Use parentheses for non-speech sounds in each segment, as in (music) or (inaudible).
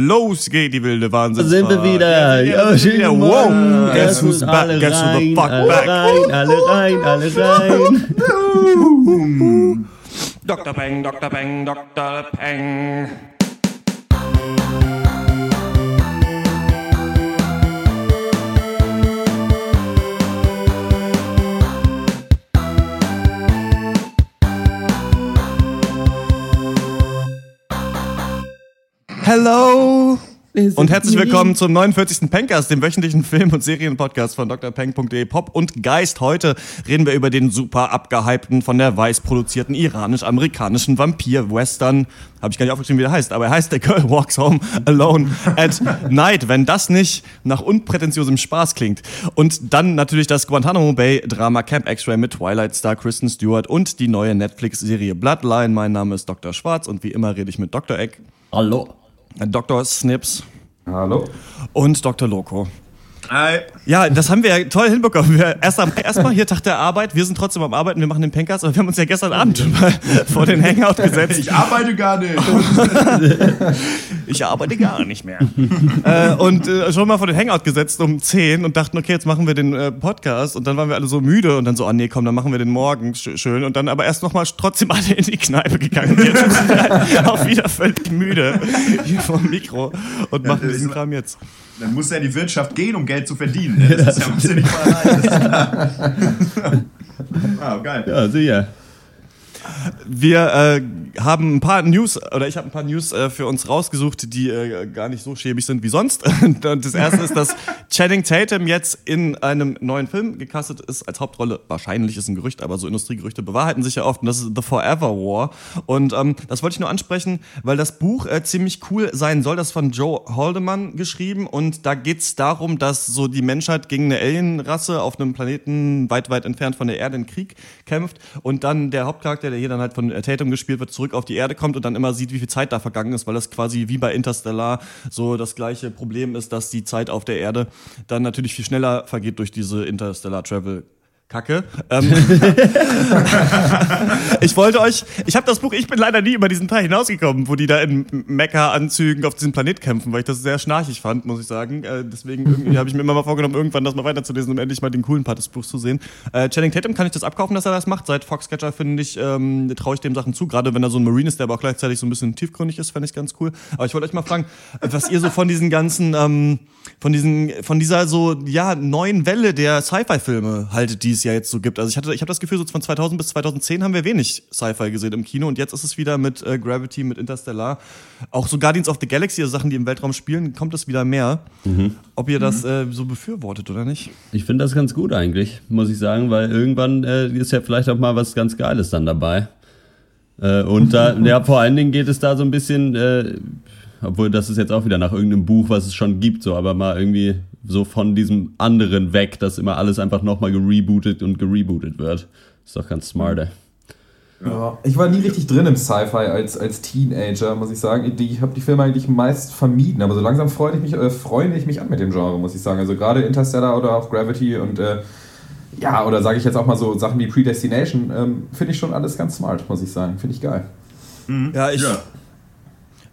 Los geht die wilde Wahnsinn. Da sind wir wieder. Ja, Ja, schön wieder. gemacht. Wow. Guess who's back? Guess who the fuck alle back? rein, alle rein, alle (laughs) rein. Dr. Peng, Dr. Peng, Dr. Peng. Hello. Und herzlich willkommen zum 49. Pencast, dem wöchentlichen Film- und Serienpodcast von drpeng.de Pop und Geist. Heute reden wir über den super abgehypten, von der Weiß produzierten iranisch-amerikanischen Vampir-Western. Habe ich gar nicht aufgeschrieben, wie der heißt, aber er heißt The Girl Walks Home Alone at Night. Wenn das nicht nach unprätentiosem Spaß klingt. Und dann natürlich das Guantanamo Bay Drama Camp X-Ray mit Twilight Star Kristen Stewart und die neue Netflix-Serie Bloodline. Mein Name ist Dr. Schwarz und wie immer rede ich mit Dr. Eck, Hallo. Dr. Snips Hallo. und Dr. Loco. Hi. Ja, das haben wir ja toll hinbekommen. Wir erst am, erstmal hier Tag der Arbeit. Wir sind trotzdem am Arbeiten. Wir machen den Pencast, aber wir haben uns ja gestern Abend schon mal (laughs) vor den Hangout gesetzt. Ich arbeite gar nicht. (laughs) Ich arbeite gar nicht mehr. äh, und äh, schon mal vor den Hangout gesetzt um 10 und dachten, okay, jetzt machen wir den äh, Podcast. Und dann waren wir alle so müde und dann so, ah nee, komm, dann machen wir den morgen sch schön. Und dann aber erst noch mal trotzdem alle in die Kneipe gegangen. Und Jetzt sind wir halt (laughs) auch wieder völlig müde hier vom Mikro und machen das diesen Kram jetzt. Dann muss ja in die Wirtschaft gehen, um Geld zu verdienen. ne? (laughs) Das ist ja, ja nicht mal allein. Wow, geil. Ja, sicher. Wir äh, haben ein paar News, oder ich habe ein paar News äh, für uns rausgesucht, die äh, gar nicht so schäbig sind wie sonst. (laughs) Und das erste ist, dass Channing Tatum jetzt in einem neuen Film gecastet ist als Hauptrolle. Wahrscheinlich ist ein Gerücht, aber so Industriegerüchte bewahrheiten sich ja oft. Und das ist The Forever War. Und ähm, das wollte ich nur ansprechen, weil das Buch äh, ziemlich cool sein soll. Das ist von Joe Haldeman geschrieben. Und da geht's darum, dass so die Menschheit gegen eine Alienrasse auf einem Planeten weit, weit entfernt von der Erde in Krieg kämpft. Und dann der Hauptcharakter, der hier dann halt von Tatum gespielt wird, zurück auf die Erde kommt und dann immer sieht, wie viel Zeit da vergangen ist, weil das quasi wie bei Interstellar so das gleiche Problem ist, dass die Zeit auf der Erde dann natürlich viel schneller vergeht durch diese Interstellar Travel. Kacke. Ähm, (laughs) ich wollte euch, ich habe das Buch, ich bin leider nie über diesen Teil hinausgekommen, wo die da in Mecha-Anzügen auf diesem Planet kämpfen, weil ich das sehr schnarchig fand, muss ich sagen. Äh, deswegen irgendwie habe ich mir immer mal vorgenommen, irgendwann das mal weiterzulesen, um endlich mal den coolen Part des Buchs zu sehen. Äh, Channing Tatum kann ich das abkaufen, dass er das macht. Seit Foxcatcher finde ich, ähm, traue ich dem Sachen zu, gerade wenn er so ein Marine ist, der aber auch gleichzeitig so ein bisschen tiefgründig ist, fände ich ganz cool. Aber ich wollte euch mal fragen, was ihr so von diesen ganzen, ähm, von diesen, von dieser so, ja, neuen Welle der Sci-Fi-Filme haltet, die es ja jetzt so gibt. Also ich hatte, ich habe das Gefühl, so von 2000 bis 2010 haben wir wenig Sci-Fi gesehen im Kino und jetzt ist es wieder mit äh, Gravity, mit Interstellar, auch so Guardians of the Galaxy, also Sachen, die im Weltraum spielen, kommt es wieder mehr. Ob ihr das äh, so befürwortet oder nicht? Ich finde das ganz gut eigentlich, muss ich sagen, weil irgendwann äh, ist ja vielleicht auch mal was ganz Geiles dann dabei. Äh, und da, (laughs) ja, vor allen Dingen geht es da so ein bisschen, äh, obwohl das ist jetzt auch wieder nach irgendeinem Buch, was es schon gibt, so, aber mal irgendwie so von diesem anderen weg, dass immer alles einfach nochmal gerebootet und gerebootet wird. Ist doch ganz smart, ey. Ja, ich war nie richtig drin im Sci-Fi als, als Teenager, muss ich sagen. Die- Ich habe die Filme eigentlich meist vermieden, aber so langsam freue ich mich, äh, freue ich mich an mit dem Genre, muss ich sagen. Also gerade Interstellar oder auch Gravity und äh, ja, oder sage ich jetzt auch mal so Sachen wie Predestination, ähm, finde ich schon alles ganz smart, muss ich sagen. Finde ich geil. Ja, ich, Ja.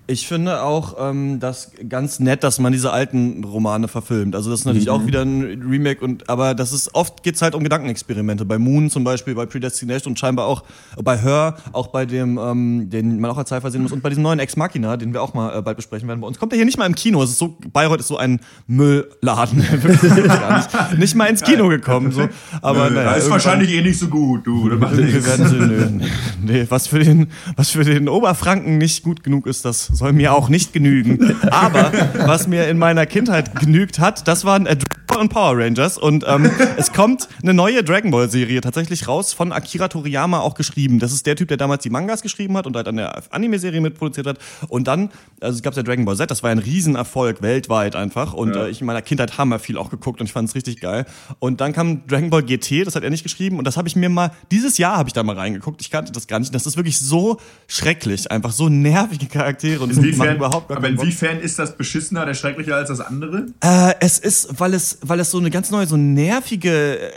Ich finde auch ähm, das ganz nett, dass man diese alten Romane verfilmt. Also das ist natürlich auch wieder ein Remake und aber das ist oft geht's halt um Gedankenexperimente. Bei Moon zum Beispiel, bei Predestination und scheinbar auch bei Her, auch bei dem, ähm, den man auch als Cypher sehen muss und bei diesem neuen Ex Machina, den wir auch mal äh, bald besprechen werden. Bei uns kommt er hier nicht mal im Kino. Es ist so Bayreuth ist so ein Müllladen, (laughs) nicht, nicht mal ins Kino gekommen. So, aber Nö, naja, ist wahrscheinlich eh nicht so gut, du. Macht wir werden sehen, nö, nee, was für den, was für den Oberfranken nicht gut genug ist, das soll mir auch nicht genügen. Aber was mir in meiner Kindheit genügt hat, das waren äh, Dragon Und Power Rangers und ähm, (laughs) es kommt eine neue Dragon Ball Serie tatsächlich raus von Akira Toriyama auch geschrieben. Das ist der Typ, der damals die Mangas geschrieben hat und halt an der Anime-Serie mitproduziert hat. Und dann, also es gab ja Dragon Ball Z, das war ein Riesenerfolg weltweit einfach. Und Ja. äh, ich in meiner Kindheit hammer viel auch geguckt und ich fand es richtig geil. Und dann kam Dragon Ball GT, das hat er nicht geschrieben und das habe ich mir mal, dieses Jahr habe ich da mal reingeguckt. Ich kannte das gar nicht. Das ist wirklich so schrecklich, einfach so nervige Charaktere und Inwiefern, überhaupt gar aber inwiefern ist das beschissener oder schrecklicher als das andere? Äh, es ist, weil es, weil es so eine ganz neue, so nervige, äh,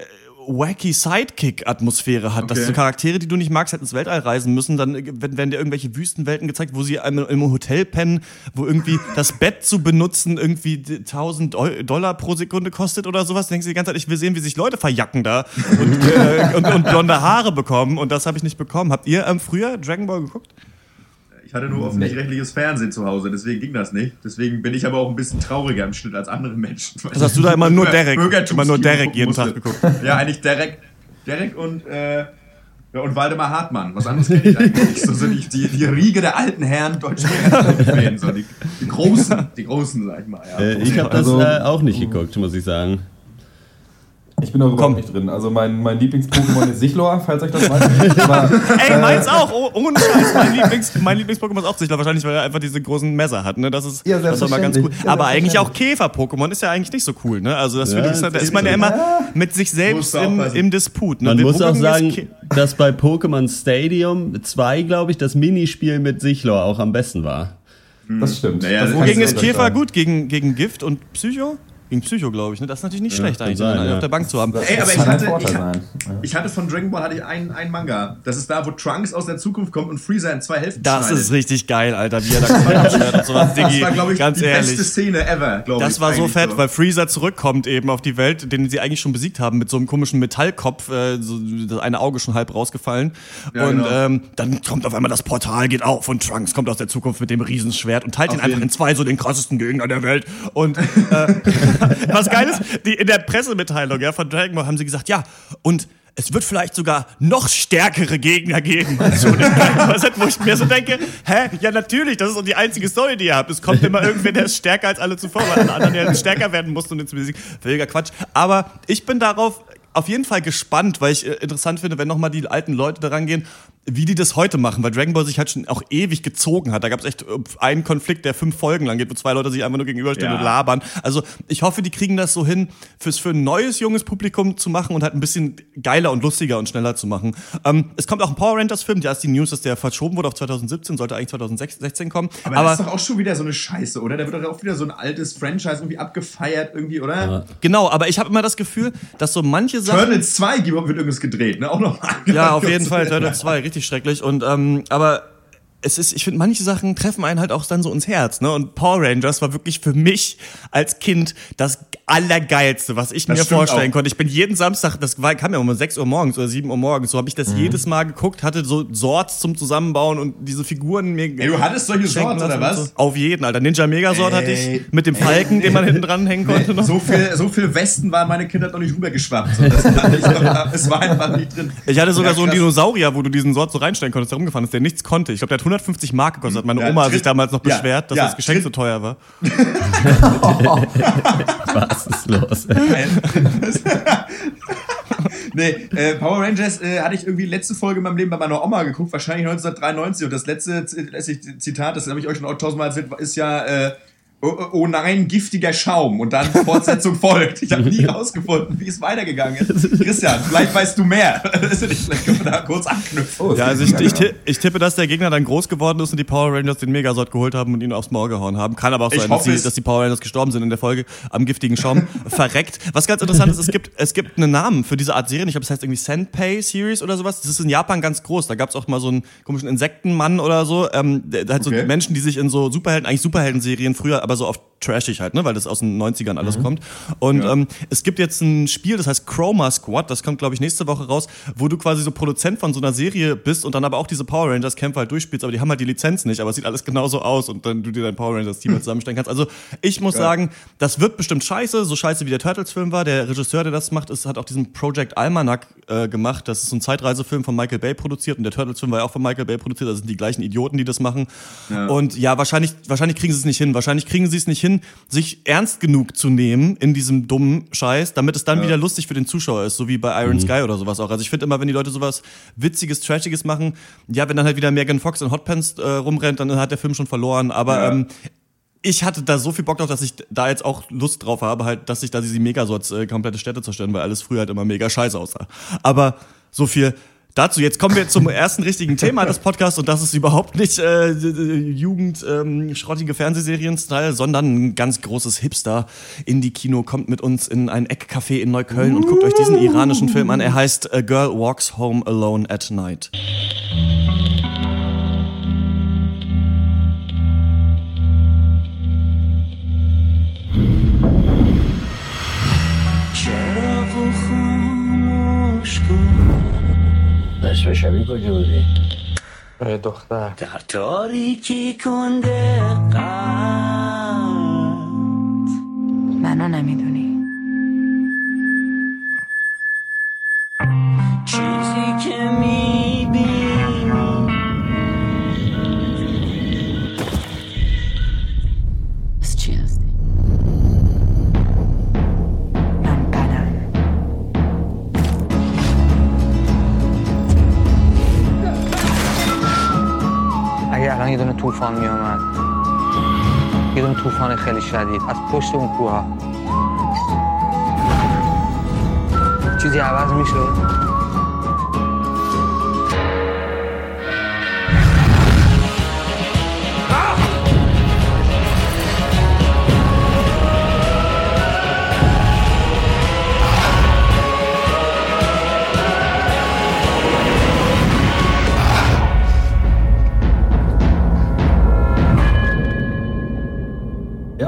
wacky Sidekick-Atmosphäre hat, dass Okay. so Charaktere, die du nicht magst, hätten ins Weltall reisen müssen, dann äh, werden dir irgendwelche Wüstenwelten gezeigt, wo sie einmal im Hotel pennen, wo irgendwie (laughs) das Bett zu benutzen irgendwie 1000 Eu- Dollar pro Sekunde kostet oder sowas. Denkst du die ganze Zeit, ich will sehen, wie sich Leute verjacken da und, (laughs) äh, und, und blonde Haare bekommen und das habe ich nicht bekommen. Habt ihr ähm, früher Dragon Ball geguckt? Ich hatte nur öffentlich-rechtliches Fernsehen zu Hause, deswegen ging das nicht. Deswegen bin ich aber auch ein bisschen trauriger im Schnitt als andere Menschen. Das hast du da immer nur Derek, immer nur Derek jeden musste. Tag geguckt. Ja, eigentlich Derek, Derek und, äh, ja, und Waldemar Hartmann. Was anderes kenne ich eigentlich nicht. So sind die, die, die Riege der alten Herren deutschen Fernsehen. So die, die großen, die großen, sag ich mal. Ja. Äh, ich habe das Also- äh, auch nicht geguckt, muss ich sagen. Ich bin auch überhaupt Komm. nicht drin. Also mein, mein Lieblings-Pokémon ist Sichlor, falls euch das weiß. (laughs) Aber, Ey, meins auch, oh, ohne Scheiß. Mein Lieblings, mein Lieblings-Pokémon ist auch Sichtler, wahrscheinlich, weil er einfach diese großen Messer hat, ne? Das ist, Ja, das ist immer ganz cool. selbstverständlich. Ja, Aber eigentlich auch. Käfer-Pokémon ist ja eigentlich nicht so cool, ne? Also das Ja, finde ich, da das ist man ja ist immer mit sich selbst im, im Disput. Ne? Man Wir muss auch sagen, dass bei Pokémon Stadium 2, glaube ich, das Minispiel mit Sichlor auch am besten war. das stimmt. Naja, das Wogegen ist Käfer gut? Gegen, gegen Gift und Psycho? Gegen Psycho, glaube ich. Ne? Das ist natürlich nicht schlecht, kann eigentlich, sein, einen ja. auf der Bank zu haben. Ey, aber Das ich kann ein hatte, ich, ich hatte von Dragon Ball hatte ich einen, einen Manga. Das ist da, wo Trunks aus der Zukunft kommt und Freezer in zwei Hälften Das schneidet. ist richtig geil, Alter, wie er da und sowas, Diggi. (laughs) Das war, glaube ich, ganz die ehrlich. beste Szene ever, glaube ich. Das war so fett, weil Freezer zurückkommt eben auf die Welt, den sie eigentlich schon besiegt haben, mit so einem komischen Metallkopf, äh, so das eine Auge schon halb rausgefallen. Ja, und genau. ähm, dann kommt auf einmal das Portal, geht auf und Trunks kommt aus der Zukunft mit dem Riesenschwert und teilt ihn Auf einfach jeden- in zwei, so den krassesten Gegner der Welt. Und äh, (laughs) (laughs) (laughs) was geil ist, die, in der Pressemitteilung ja, von Dragon Ball haben sie gesagt, ja, und es wird vielleicht sogar noch stärkere Gegner geben. als schon in Dragon Ball Z, wo ich mir so denke, hä, ja natürlich, das ist doch die einzige Story, die ihr habt. Es kommt immer irgendwer, der ist stärker als alle zuvor, weil alle anderen stärker werden mussten, den zu besiegen. Völliger Quatsch. Aber ich bin darauf auf jeden Fall gespannt, weil ich äh, interessant finde, wenn nochmal die alten Leute daran gehen, wie die das heute machen, weil Dragon Ball sich halt schon auch ewig gezogen hat. Da gab es echt äh, einen Konflikt, der fünf Folgen lang geht, wo zwei Leute sich einfach nur gegenüberstehen Ja. und labern. Also ich hoffe, die kriegen das so hin, fürs für ein neues junges Publikum zu machen und halt ein bisschen geiler und lustiger und schneller zu machen. Ähm, es kommt auch ein Power Rangers Film, da ist die News, dass der verschoben wurde auf 2017, sollte eigentlich 2016 kommen. Aber, das ist doch auch schon wieder so eine Scheiße, oder? Da wird doch auch wieder so ein altes Franchise irgendwie abgefeiert, irgendwie, oder? genau, aber ich habe immer das Gefühl, dass so manche Sachen Turtles 2 wird irgendwas gedreht, ne? Auch nochmal. Ja, (laughs) auf jeden Fall, Turtle 2, richtig schrecklich. Und ähm, aber es ist, ich finde, manche Sachen treffen einen halt auch dann so ins Herz, ne? Und Power Rangers war wirklich für mich als Kind das Allergeilste, was ich Das mir vorstellen auch. konnte. Ich bin jeden Samstag, das war, kam ja um 6 Uhr morgens oder 7 Uhr morgens, so habe ich das Mhm. jedes Mal geguckt, hatte so Sorts zum Zusammenbauen und diese Figuren mir. Ey, du hattest solche Sorts, oder was? So. Auf jeden, Alter. Ninja Megasort hatte ich mit dem Falken, den man hinten dran hängen konnte noch. So viel, so viel Westen war meine Kindheit noch nicht rübergeschwappt. So, das war nicht, es war einfach nicht drin. Ich hatte sogar Ja, so einen. Dinosaurier, wo du diesen Sort so reinstellen konntest, der rumgefahren ist, der nichts konnte. Ich glaube, der hat 150 Mark gekostet. Hat meine Ja, Oma Tritt- sich damals noch ja, beschwert, dass ja, das Geschenk so teuer war. (laughs) Was ist los? (laughs) Nee, äh, Power Rangers äh, hatte ich irgendwie letzte Folge in meinem Leben bei meiner Oma geguckt, wahrscheinlich 1993. Und das letzte letzte Zitat, das habe ich euch schon auch tausendmal erzählt, ist ja, äh, oh, oh nein, giftiger Schaum. Und dann Fortsetzung (laughs) folgt. Ich habe nie rausgefunden, wie es weitergegangen ist. Christian, vielleicht weißt du mehr. (laughs) Schlecht, können wir da kurz anknüpfen. Oh, Ja, also ich, ich, ich tippe, dass der Gegner dann groß geworden ist und die Power Rangers den Megasort geholt haben und ihn aufs Maul gehauen haben. Kann aber auch sein, dass die, dass die Power Rangers gestorben sind in der Folge am giftigen Schaum (laughs) verreckt. Was ganz interessant ist, es gibt, es gibt einen Namen für diese Art Serien. Ich glaube, es heißt irgendwie Senpei Series oder sowas. Das ist in Japan ganz groß. Da gab es auch mal so einen komischen Insektenmann oder so. Ähm, der, der hat so Okay. Menschen, die sich in so Superhelden, eigentlich Superhelden-Serien früher, aber so auf trashig halt, ne, weil das aus den 90ern alles kommt. Und Ja. ähm, es gibt jetzt ein Spiel, das heißt Chroma Squad, das kommt, glaube ich, nächste Woche raus, wo du quasi so Produzent von so einer Serie bist und dann aber auch diese Power Rangers-Kämpfe halt durchspielst, aber die haben halt die Lizenz nicht, aber es sieht alles genauso aus und dann du dir dein Power Rangers-Team halt (laughs) zusammenstellen kannst. Also ich muss sagen, das wird bestimmt scheiße, so scheiße wie der Turtles-Film war. Der Regisseur, der das macht, ist, hat auch diesen Project Almanac äh, gemacht. Das ist so ein Zeitreisefilm von Michael Bay produziert und der Turtles-Film war ja auch von Michael Bay produziert. Das sind die gleichen Idioten, die das machen. Und ja, wahrscheinlich, wahrscheinlich kriegen sie es nicht hin. Wahrscheinlich kriegen sie es nicht hin, sich ernst genug zu nehmen in diesem dummen Scheiß, damit es dann wieder lustig für den Zuschauer ist, so wie bei Iron Sky oder sowas auch. Also ich finde immer, wenn die Leute sowas Witziges, Trashiges machen, ja, wenn dann halt wieder Megan Fox in Hotpants äh, rumrennt, dann hat der Film schon verloren. Aber Ja. ähm, ich hatte da so viel Bock drauf, dass ich da jetzt auch Lust drauf habe, halt, dass sich da diese Megasorts äh, komplette Städte zerstören, weil alles früher halt immer mega scheiße aussah. Aber so viel dazu. Jetzt kommen wir zum ersten richtigen Thema des Podcasts und das ist überhaupt nicht äh, Jugend ähm, schrottige Fernsehserien-Style, sondern ein ganz großes Hipster-Indie-Kino kommt mit uns in ein Eckcafé in Neukölln und guckt euch diesen iranischen Film an. Er heißt A Girl Walks Home Alone at Night. نصف شبی کجا بودی؟ دختر. در تاریکی کنده قلب. منو نمی‌دونی. چیزی که می‌بینی طوفان میومد یه دونه طوفان خیلی شدید از پشت اون کوه ها چیزی عوض می‌شد؟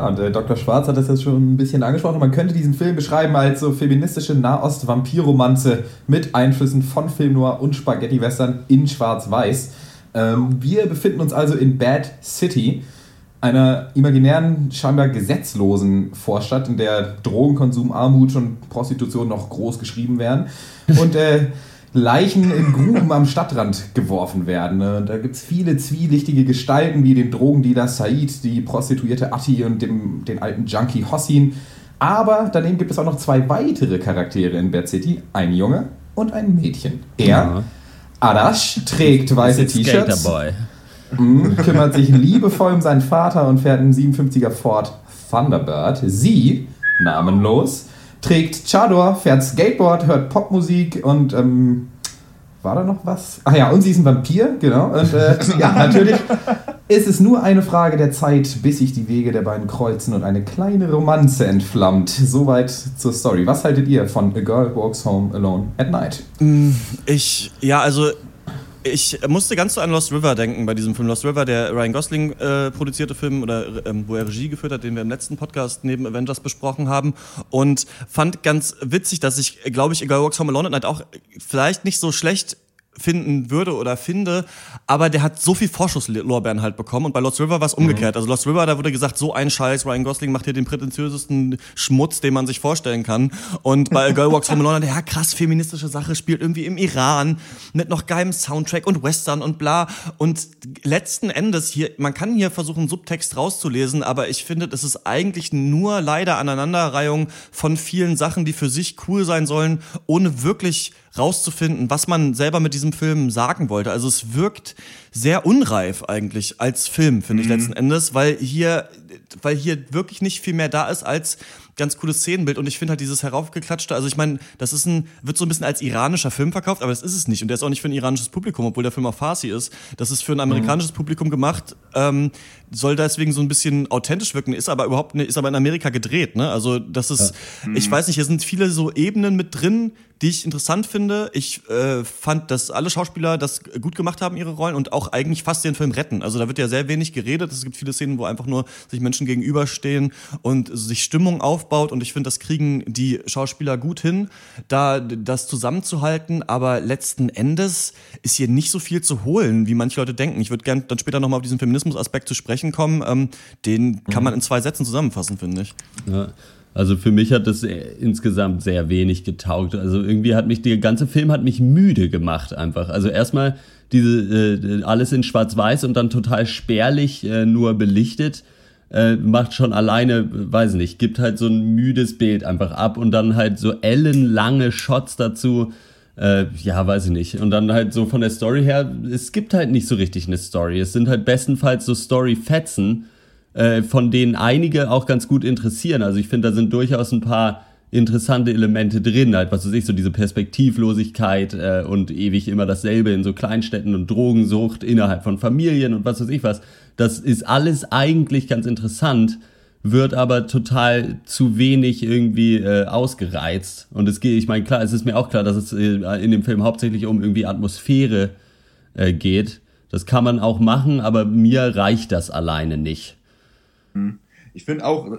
Und äh, Dr. Schwarz hat das jetzt schon ein bisschen angesprochen. Man könnte diesen Film beschreiben als so feministische Nahost-Vampirromanze mit Einflüssen von Film Noir und Spaghetti-Western in Schwarz-Weiß. Ähm, wir befinden uns also in Bad City, einer imaginären, scheinbar gesetzlosen Vorstadt, in der Drogenkonsum, Armut und Prostitution noch groß geschrieben werden. Und äh, Leichen in Gruben am Stadtrand geworfen werden. ne? Da gibt es viele zwielichtige Gestalten, wie den Drogendealer Said, die Prostituierte Atti und dem, den alten Junkie Hossin. Aber daneben gibt es auch noch zwei weitere Charaktere in Bad City, ein Junge und ein Mädchen. Er, Ja. Adash, trägt weiße T-Shirts. Mhm, kümmert sich liebevoll um seinen Vater und fährt einen 57er Ford Thunderbird. Sie, namenlos, trägt Chador, fährt Skateboard, hört Popmusik und ähm, war da noch was? Ach ja, und sie ist ein Vampir, genau. Und äh, (laughs) ja, natürlich ist es nur eine Frage der Zeit, bis sich die Wege der beiden kreuzen und eine kleine Romanze entflammt. Soweit zur Story. Was haltet ihr von A Girl Walks Home Alone at Night? Ich, ja, also ich musste ganz so an Lost River denken bei diesem Film. Lost River, der Ryan Gosling äh, produzierte Film, oder ähm, wo er Regie geführt hat, den wir im letzten Podcast neben Avengers besprochen haben. Und fand ganz witzig, dass ich, glaube ich, Girl Walks Home Alone at Night auch vielleicht nicht so schlecht finden würde oder finde, aber der hat so viel Vorschusslorbeeren halt bekommen und bei Lost River war es umgekehrt. Also Lost River, da wurde gesagt, so ein Scheiß, Ryan Gosling macht hier den prätentiösesten Schmutz, den man sich vorstellen kann. Und bei Girl Walks Home Alone, ja krass, feministische Sache, spielt irgendwie im Iran mit noch geilem Soundtrack und Western und bla. Und letzten Endes hier, man kann hier versuchen, Subtext rauszulesen, aber ich finde, das ist eigentlich nur leider Aneinanderreihung von vielen Sachen, die für sich cool sein sollen, ohne wirklich rauszufinden, was man selber mit diesem Film sagen wollte. Also es wirkt sehr unreif eigentlich als Film, finde ich letzten Endes, weil hier, weil hier wirklich nicht viel mehr da ist als ganz cooles Szenenbild. Und ich finde halt dieses heraufgeklatschte, also ich meine, das ist ein, wird so ein bisschen als iranischer Film verkauft, aber das ist es nicht. Und der ist auch nicht für ein iranisches Publikum, obwohl der Film auf Farsi ist. Das ist für ein amerikanisches Publikum gemacht, ähm, soll deswegen so ein bisschen authentisch wirken, ist aber überhaupt nicht, ist aber in Amerika gedreht, ne? Also das ist, ich weiß nicht, hier sind viele so Ebenen mit drin, die ich interessant finde. Ich äh, fand, dass alle Schauspieler das gut gemacht haben, ihre Rollen und auch eigentlich fast den Film retten. Also da wird ja sehr wenig geredet. Es gibt viele Szenen, wo einfach nur sich Menschen gegenüberstehen und sich Stimmung aufbaut. Und ich finde, das kriegen die Schauspieler gut hin, da das zusammenzuhalten. Aber letzten Endes ist hier nicht so viel zu holen, wie manche Leute denken. Ich würde gerne dann später nochmal auf diesen Feminismus-Aspekt zu sprechen kommen. Ähm, den kann man in zwei Sätzen zusammenfassen, finde ich. Ja. Also für mich hat das äh, insgesamt sehr wenig getaugt. Also irgendwie hat mich, der ganze Film hat mich müde gemacht einfach. Also erstmal diese, äh, alles in schwarz-weiß und dann total spärlich äh, nur belichtet. Äh, macht schon alleine, weiß nicht, gibt halt so ein müdes Bild einfach ab und dann halt so ellenlange Shots dazu. Äh, ja, weiß ich nicht. Und dann halt so von der Story her, es gibt halt nicht so richtig eine Story. Es sind halt bestenfalls so Story-Fetzen, äh, von denen einige auch ganz gut interessieren. Also ich finde, da sind durchaus ein paar interessante Elemente drin, halt, was weiß ich, so diese Perspektivlosigkeit äh, und ewig immer dasselbe in so Kleinstädten und Drogensucht innerhalb von Familien und was weiß ich was. Das ist alles eigentlich ganz interessant, wird aber total zu wenig irgendwie äh, ausgereizt. Und es geht, ich meine, klar, es ist mir auch klar, dass es äh, in dem Film hauptsächlich um irgendwie Atmosphäre äh, geht. Das kann man auch machen, aber mir reicht das alleine nicht. Ich finde auch,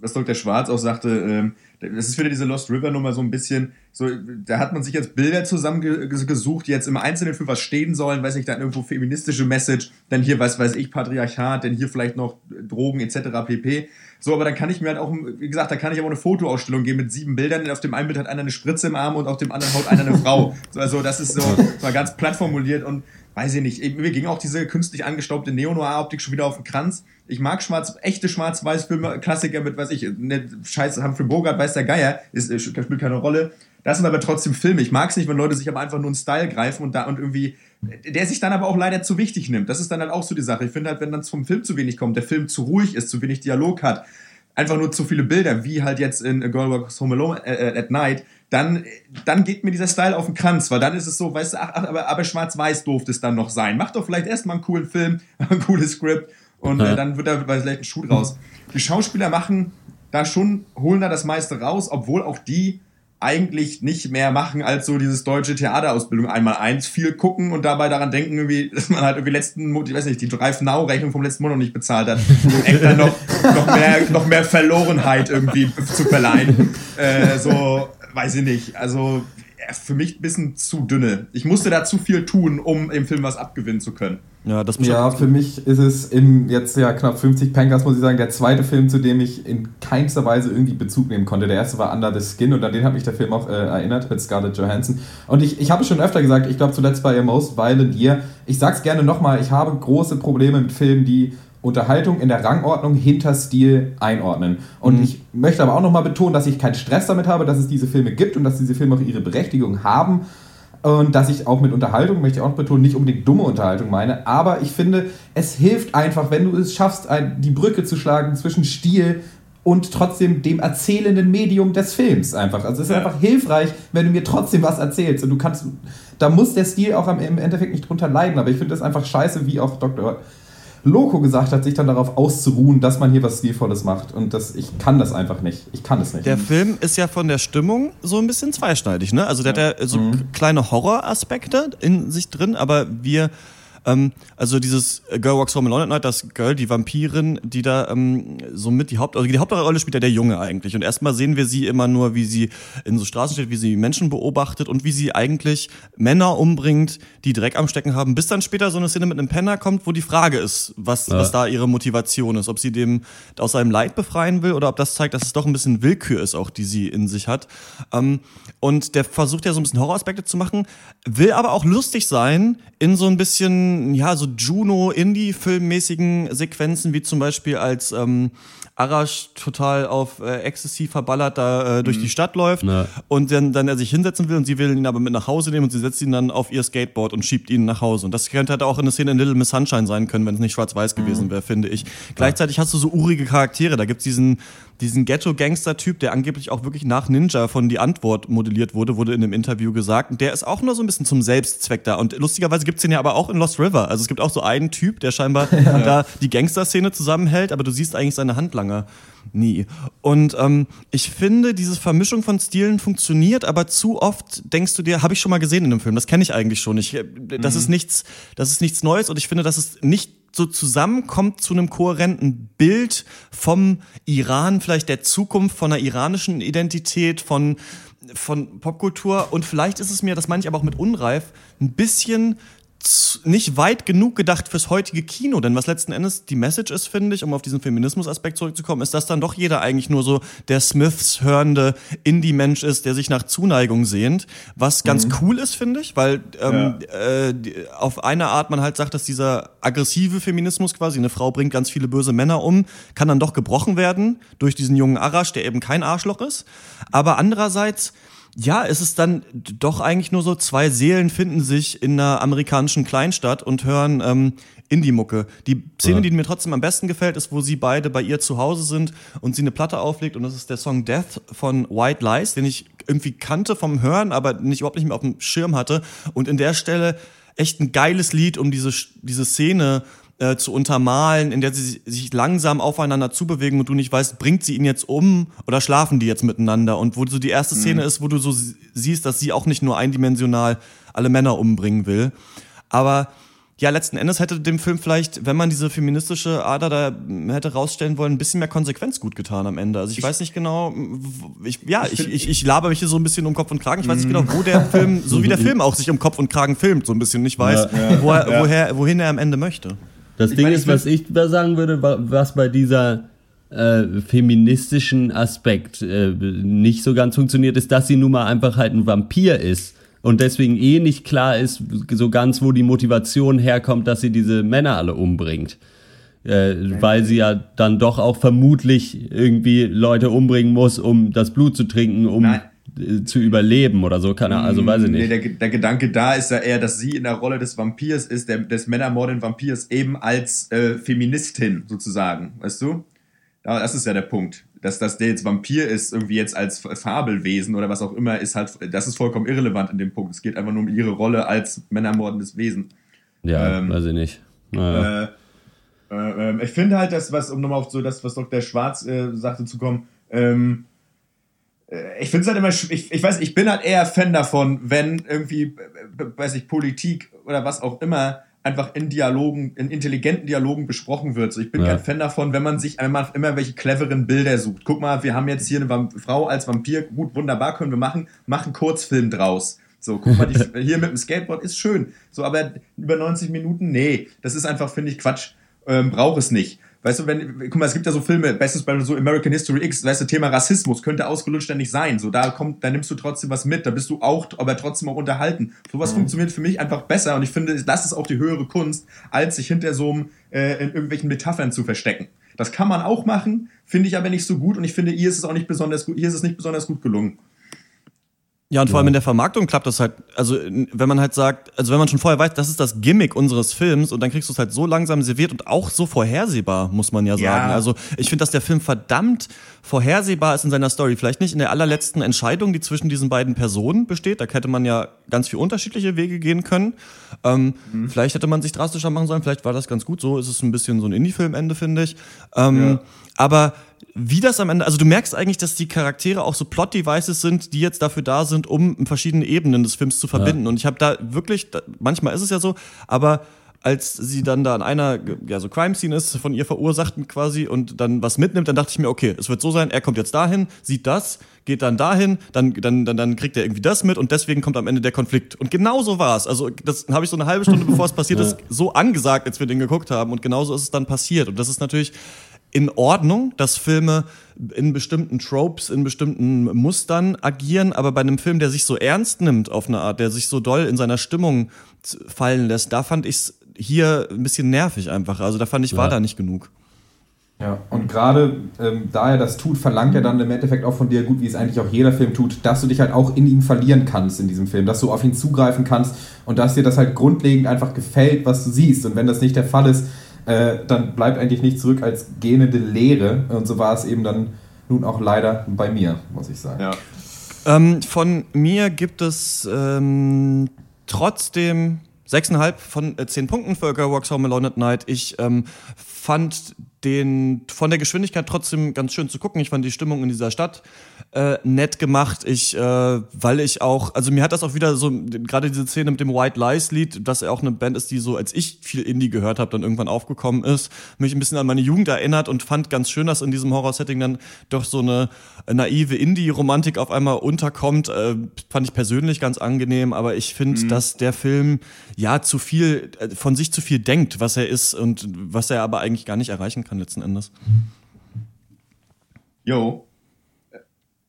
was Dr. Schwarz auch sagte, ähm, das ist wieder diese Lost River Nummer so ein bisschen, so, da hat man sich jetzt Bilder zusammengesucht, die jetzt im Einzelnen für was stehen sollen, weiß ich, dann irgendwo feministische Message, dann hier, was weiß ich, Patriarchat, dann hier vielleicht noch Drogen etc. pp. So, aber dann kann ich mir halt auch, wie gesagt, da kann ich aber auch eine Fotoausstellung geben mit sieben Bildern. Auf dem einen Bild hat einer eine Spritze im Arm und auf dem anderen haut einer eine Frau. So, Also, das ist so mal ganz platt formuliert und weiß ich nicht. Mir ging auch diese künstlich angestaubte Neo-Noir-Optik schon wieder auf den Kranz. Ich mag schwarz, echte Schwarz-Weiß-Filme, Klassiker mit, weiß ich, ne, scheiße, Humphrey Bogart, weiß der Geier, ist, äh, spielt keine Rolle. Das sind aber trotzdem Filme. Ich mag es nicht, wenn Leute sich aber einfach nur einen Style greifen und da und irgendwie, der sich dann aber auch leider zu wichtig nimmt. Das ist dann halt auch so die Sache. Ich finde halt, wenn dann vom Film zu wenig kommt, der Film zu ruhig ist, zu wenig Dialog hat, einfach nur zu viele Bilder, wie halt jetzt in A Girl Walks Home Alone äh, at Night, dann, dann geht mir dieser Style auf den Kranz, weil dann ist es so, weißt du, ach, ach aber, aber schwarz-weiß durfte es dann noch sein. Mach doch vielleicht erstmal einen coolen Film, (laughs) ein cooles Skript und äh, dann wird da vielleicht ein Schuh draus. Die Schauspieler machen da schon, holen da das meiste raus, obwohl auch die eigentlich nicht mehr machen als so dieses deutsche Theaterausbildung einmal eins, viel gucken und dabei daran denken, irgendwie, (laughs) dass man halt irgendwie letzten, ich weiß nicht, die Drive Now Rechnung vom letzten Monat noch nicht bezahlt hat, um (laughs) dann noch, noch mehr, noch mehr Verlorenheit irgendwie zu verleihen. Äh, so, weiß ich nicht. Also, für mich ein bisschen zu dünne. Ich musste da zu viel tun, um im Film was abgewinnen zu können. Ja, das Ja, für mich ist es in jetzt ja knapp 50 Pankers, muss ich sagen, der zweite Film, zu dem ich in keinster Weise irgendwie Bezug nehmen konnte. Der erste war Under the Skin und an den hat mich der Film auch äh, erinnert mit Scarlett Johansson. Und ich, ich habe es schon öfter gesagt, ich glaube zuletzt bei A Most Violent Year. Ich sag's gerne nochmal, ich habe große Probleme mit Filmen, die Unterhaltung in der Rangordnung hinter Stil einordnen. Und ich möchte aber auch nochmal betonen, dass ich keinen Stress damit habe, dass es diese Filme gibt und dass diese Filme auch ihre Berechtigung haben. Und dass ich auch mit Unterhaltung, möchte ich auch betonen, nicht unbedingt dumme Unterhaltung meine, aber ich finde, es hilft einfach, wenn du es schaffst, die Brücke zu schlagen zwischen Stil und trotzdem dem erzählenden Medium des Films einfach. Also es ist einfach hilfreich, wenn du mir trotzdem was erzählst und du kannst, da muss der Stil auch im Endeffekt nicht drunter leiden, aber ich finde das einfach scheiße, wie auch Dr. Loco gesagt hat, sich dann darauf auszuruhen, dass man hier was Stilvolles macht und das, ich kann das einfach nicht. Ich kann es nicht. Der Film ist ja von der Stimmung so ein bisschen zweischneidig, ne? Also der hat ja so kleine Horroraspekte in sich drin, aber wir, ähm, also dieses Girl Walks Home Alone at Night, das Girl, die Vampirin, die da ähm, so mit die Haupt, also die Hauptrolle spielt ja der Junge eigentlich. Und erstmal sehen wir sie immer nur, wie sie in so Straßen steht, wie sie Menschen beobachtet und wie sie eigentlich Männer umbringt, die Dreck am Stecken haben, bis dann später so eine Szene mit einem Penner kommt, wo die Frage ist, was, Ja. was da ihre Motivation ist, ob sie dem aus seinem Leid befreien will oder ob das zeigt, dass es doch ein bisschen Willkür ist, auch die sie in sich hat. Ähm, und der versucht ja so ein bisschen Horroraspekte zu machen, will aber auch lustig sein in so ein bisschen, ja, so Juno-Indie-Filmmäßigen Sequenzen, wie zum Beispiel als ähm, Arash total auf äh, Ecstasy verballert da äh, durch die Stadt läuft Ja. und dann, dann er sich hinsetzen will und sie will ihn aber mit nach Hause nehmen und sie setzt ihn dann auf ihr Skateboard und schiebt ihn nach Hause. Und das könnte halt auch eine Szene in Little Miss Sunshine sein können, wenn es nicht schwarz-weiß gewesen wäre, finde ich. Gleichzeitig hast du so urige Charaktere. Da gibt's diesen, diesen Ghetto-Gangster-Typ, der angeblich auch wirklich nach Ninja von Die Antwort modelliert wurde, wurde in einem Interview gesagt. Und der ist auch nur so ein bisschen zum Selbstzweck da. Und lustigerweise gibt's den ja aber auch in Lost River. Also es gibt auch so einen Typ, der scheinbar (laughs) da die Gangster-Szene zusammenhält, aber du siehst eigentlich seine Handlanger nie. Und ähm, ich finde, diese Vermischung von Stilen funktioniert, aber zu oft denkst du dir, habe ich schon mal gesehen in einem Film, das kenne ich eigentlich schon. Ich, das ist nichts, das ist nichts Neues und ich finde, dass es nicht so zusammenkommt zu einem kohärenten Bild vom Iran, vielleicht der Zukunft, von einer iranischen Identität, von von Popkultur. Und vielleicht ist es mir, das meine ich aber auch mit unreif, ein bisschen nicht weit genug gedacht fürs heutige Kino, denn was letzten Endes die Message ist, finde ich, um auf diesen Feminismus-Aspekt zurückzukommen, ist, dass dann doch jeder eigentlich nur so der Smiths hörende Indie-Mensch ist, der sich nach Zuneigung sehnt, was ganz cool ist, finde ich, weil ähm, äh, die, auf eine Art man halt sagt, dass dieser aggressive Feminismus quasi, eine Frau bringt ganz viele böse Männer um, kann dann doch gebrochen werden durch diesen jungen Arash, der eben kein Arschloch ist, aber andererseits ja, es ist dann doch eigentlich nur so, zwei Seelen finden sich in einer amerikanischen Kleinstadt und hören ähm, Indie-Mucke. Die Szene, Ja. die mir trotzdem am besten gefällt, ist, wo sie beide bei ihr zu Hause sind und sie eine Platte auflegt und das ist der Song Death von White Lies, den ich irgendwie kannte vom Hören, aber nicht überhaupt nicht mehr auf dem Schirm hatte. Und in der Stelle echt ein geiles Lied, um diese, diese Szene äh, zu untermalen, in der sie sich langsam aufeinander zubewegen und du nicht weißt, bringt sie ihn jetzt um oder schlafen die jetzt miteinander? Und wo so die erste Szene ist, wo du so sie- siehst, dass sie auch nicht nur eindimensional alle Männer umbringen will. Aber ja, letzten Endes hätte dem Film vielleicht, wenn man diese feministische Ader da mm, hätte rausstellen wollen, ein bisschen mehr Konsequenz gut getan am Ende. Also ich, weiß nicht genau, w- ich, ja, ich, ich, ich laber mich hier so ein bisschen um Kopf und Kragen. Ich weiß nicht genau, wo der (laughs) Film, so wie der Film auch sich um Kopf und Kragen filmt, so ein bisschen nicht weiß, Wo er, woher, wohin er am Ende möchte. Das Ding meine, ist, ich was ich da sagen würde, wa- was bei dieser äh, feministischen Aspekt äh, nicht so ganz funktioniert, ist, dass sie nun mal einfach halt ein Vampir ist und deswegen eh nicht klar ist, so ganz, wo die Motivation herkommt, dass sie diese Männer alle umbringt. Äh, weil sie ja dann doch auch vermutlich irgendwie Leute umbringen muss, um das Blut zu trinken, um Nein. Zu überleben oder so. Keine Ahnung, also weiß ich Nee, nicht. der, der Gedanke da ist ja eher, dass sie in der Rolle des Vampirs ist, der, des männermordenden Vampirs, eben als äh, Feministin sozusagen, weißt du? Das ist ja der Punkt. Dass, dass der jetzt Vampir ist, irgendwie jetzt als Fabelwesen oder was auch immer, ist halt, das ist vollkommen irrelevant in dem Punkt. Es geht einfach nur um ihre Rolle als männermordendes Wesen. Ja, ähm, weiß ich nicht. Naja. Äh, äh, ähm, ich finde halt, dass was, um nochmal auf so das, was Dr. Schwarz äh, sagte, zu kommen, ähm, äh, ich finde es halt immer, ich, ich weiß, ich bin halt eher Fan davon, wenn irgendwie, äh, äh, weiß ich, Politik oder was auch immer einfach in Dialogen, in intelligenten Dialogen besprochen wird. So, ich bin Ja. kein Fan davon, wenn man sich wenn man immer welche cleveren Bilder sucht. Guck mal, wir haben jetzt hier eine Vamp Frau als Vampir, gut, wunderbar, können wir machen, machen einen Kurzfilm draus. So, guck mal, die, (laughs) hier mit dem Skateboard ist schön. So, aber über 90 Minuten, nee, das ist einfach, finde ich, Quatsch. Ähm, Braucht es nicht. Weißt du, wenn, guck mal, es gibt ja so Filme, bestes Beispiel so American History X, weißt du, Thema Rassismus könnte ausgelutscht ja nicht sein. So, da kommt, da nimmst du trotzdem was mit, da bist du auch, aber trotzdem auch unterhalten. Sowas funktioniert für mich einfach besser und ich finde, das ist auch die höhere Kunst, als sich hinter so einem, äh, in irgendwelchen Metaphern zu verstecken. Das kann man auch machen, finde ich aber nicht so gut und ich finde, ihr ist es auch nicht besonders gut, ihr ist es nicht besonders gut gelungen. Ja, und vor allem in der Vermarktung klappt das halt, also wenn man halt sagt, also wenn man schon vorher weiß, das ist das Gimmick unseres Films und dann kriegst du es halt so langsam serviert und auch so vorhersehbar, muss man ja sagen. Ja. Also ich finde, dass der Film verdammt vorhersehbar ist in seiner Story. Vielleicht nicht in der allerletzten Entscheidung, die zwischen diesen beiden Personen besteht. Da hätte man ja ganz viel unterschiedliche Wege gehen können. Ähm, Vielleicht hätte man sich drastischer machen sollen, vielleicht war das ganz gut. So ist es ein bisschen so ein Indie-Film-Ende, finde ich. Ähm, Aber wie das am Ende, also du merkst eigentlich, dass die Charaktere auch so Plot-Devices sind, die jetzt dafür da sind, um verschiedene Ebenen des Films zu verbinden. Und ich habe da wirklich, manchmal ist es ja so, aber als sie dann da an einer ja, so Crime-Scene ist, von ihr verursachten quasi und dann was mitnimmt, dann dachte ich mir, okay, es wird so sein, er kommt jetzt dahin, sieht das, geht dann dahin, dann, dann, dann, dann kriegt er irgendwie das mit und deswegen kommt am Ende der Konflikt. Und genau so war es. Also das habe ich so eine halbe Stunde, bevor es passiert (laughs) ist, so angesagt, als wir den geguckt haben. Und genauso ist es dann passiert. Und das ist natürlich in Ordnung, dass Filme in bestimmten Tropes, in bestimmten Mustern agieren, aber bei einem Film, der sich so ernst nimmt auf eine Art, der sich so doll in seiner Stimmung fallen lässt, da fand ich es hier ein bisschen nervig einfach. Also da fand ich, war Ja. da nicht genug. Ja, und gerade ähm, da er das tut, verlangt er dann im Endeffekt auch von dir, gut wie es eigentlich auch jeder Film tut, dass du dich halt auch in ihm verlieren kannst in diesem Film, dass du auf ihn zugreifen kannst und dass dir das halt grundlegend einfach gefällt, was du siehst. Und wenn das nicht der Fall ist, äh, dann bleibt eigentlich nichts zurück als gähnende Leere. Und so war es eben dann nun auch leider bei mir, muss ich sagen. Ja. Ähm, von mir gibt es ähm, trotzdem 6,5 von äh, 10 Punkten für A Girl Walks Home Alone at Night. Ich ähm, fand den von der Geschwindigkeit trotzdem ganz schön zu gucken. Ich fand die Stimmung in dieser Stadt äh, nett gemacht. Ich, äh, weil ich auch, also mir hat das auch wieder so, gerade diese Szene mit dem White Lies Lied, dass er auch eine Band ist, die so, als ich viel Indie gehört habe, dann irgendwann aufgekommen ist, mich ein bisschen an meine Jugend erinnert und fand ganz schön, dass in diesem Horror-Setting dann doch so eine naive Indie-Romantik auf einmal unterkommt. Äh, fand ich persönlich ganz angenehm, aber ich finde, dass der Film ja zu viel, äh, von sich zu viel denkt, was er ist und was er aber eigentlich gar nicht erreichen kann letzten Endes. Jo.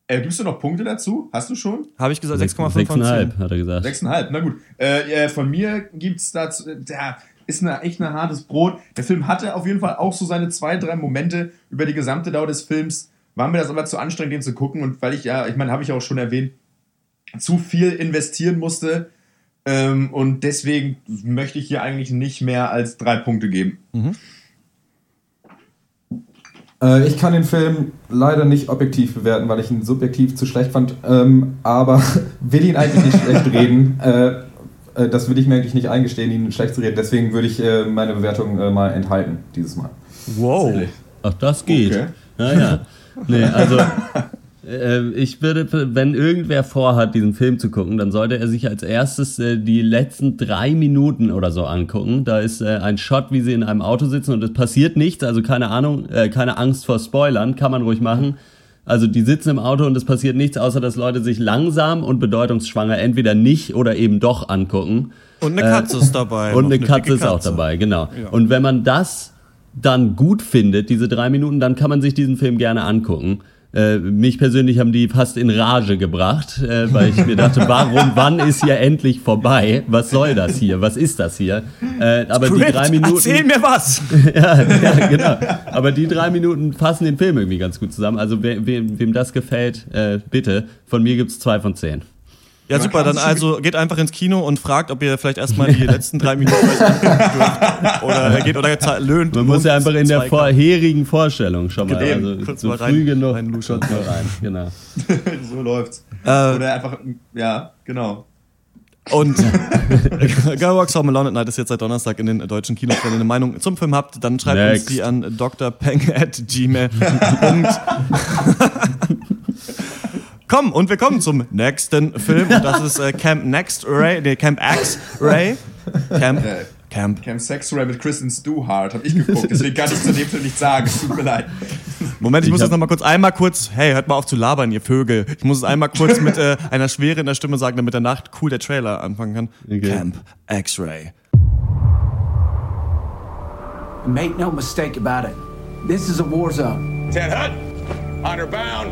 Äh, gibst du noch Punkte dazu? Hast du schon? Habe ich gesagt, 6,5 von 10. 6,5 hat er gesagt. 6,5, na gut. Äh, äh, von mir gibt's dazu, äh, da ist eine, echt ein hartes Brot. Der Film hatte auf jeden Fall auch so seine zwei, drei Momente über die gesamte Dauer des Films. War mir das aber zu anstrengend, den zu gucken. Und weil ich ja, ich meine, habe ich auch schon erwähnt, zu viel investieren musste, Ähm, und deswegen möchte ich hier eigentlich nicht mehr als drei Punkte geben. Äh, ich kann den Film leider nicht objektiv bewerten, weil ich ihn subjektiv zu schlecht fand, ähm, aber (laughs) will ihn eigentlich nicht schlecht (laughs) reden. Äh, äh, das will ich mir eigentlich nicht eingestehen, ihn schlecht zu reden. Deswegen würde ich äh, meine Bewertung äh, mal enthalten dieses Mal. Wow. Ach, das geht. Okay. Naja. Nee, also (laughs) ich würde, wenn irgendwer vorhat, diesen Film zu gucken, dann sollte er sich als erstes äh, die letzten drei Minuten oder so angucken. Da ist äh, ein Shot, wie sie in einem Auto sitzen und es passiert nichts, also keine Ahnung, äh, keine Angst vor Spoilern, kann man ruhig machen. Also die sitzen im Auto und es passiert nichts, außer dass Leute sich langsam und bedeutungsschwanger entweder nicht oder eben doch angucken. Und eine Katze ist dabei. Und noch eine Katze ist auch Katze. dabei, genau. Ja. Und wenn man das dann gut findet, diese drei Minuten, dann kann man sich diesen Film gerne angucken. Äh, mich persönlich haben die fast in Rage gebracht, äh, weil ich mir dachte, warum, (laughs) wann ist hier endlich vorbei? Was soll das hier? Was ist das hier? Äh, aber die Script, drei Minuten. Erzähl mir was! (laughs) ja, ja, genau. Aber die drei Minuten fassen den Film irgendwie ganz gut zusammen. Also we, wem, wem das gefällt, äh, bitte. Von mir gibt's zwei von zehn. Ja, super, dann also geht einfach ins Kino und fragt, ob ihr vielleicht erstmal die letzten drei Minuten. Oder geht oder löhnt. Man muss ja einfach in der vorherigen Vorstellung schon mal, also kurz so mal rein- früh genug, reinluschern. kurz mal rein, genau. (laughs) so läuft's. Äh, Oder einfach, ja, genau. Und (laughs) Girl Walks Home Alone at Night ist jetzt seit Donnerstag in den deutschen Kinos. Wenn ihr eine Meinung zum Film habt, dann schreibt Next. uns die an drpeng at gmail. (laughs) Komm, und wir kommen zum nächsten Film. Und das ist äh, Camp Next Ray, nee, Camp X Ray. Camp, Camp. Camp Sex Ray mit Kristen Stewart habe ich geguckt, deswegen kann ich zu dem Film nichts sagen. Es tut mir leid. Moment, ich, Ich muss das nochmal kurz einmal kurz, hey, hört mal auf zu labern, ihr Vögel. Ich muss es einmal kurz mit äh, einer Schwere in der Stimme sagen, damit danach cool der Trailer anfangen kann. Okay. Camp X-Ray. Make no mistake about it. This is a war zone. Ted Hunt, honor bound.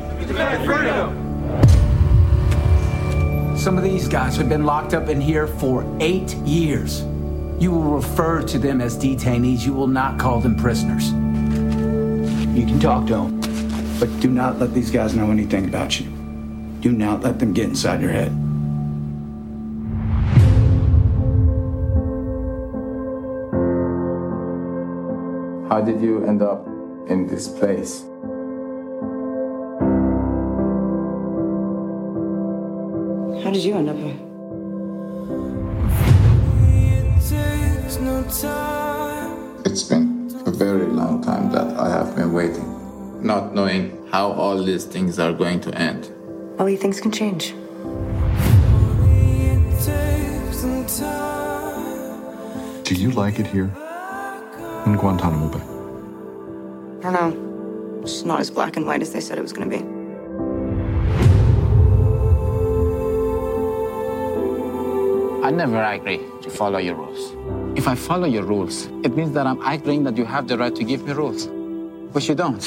Some of these guys have been locked up in here for eight years. You will refer to them as detainees. You will not call them prisoners. You can talk to them, but do not let these guys know anything about you. Do not let them get inside your head. How did you end up in this place? How did you end up here? It's been a very long time that I have been waiting, not knowing how all these things are going to end. Only things can change. Do you like it here? In Guantanamo Bay? I don't know. It's not as black and white as they said it was going to be. I never agree to follow your rules. If I follow your rules, it means that I'm agreeing that you have the right to give me rules, which you don't.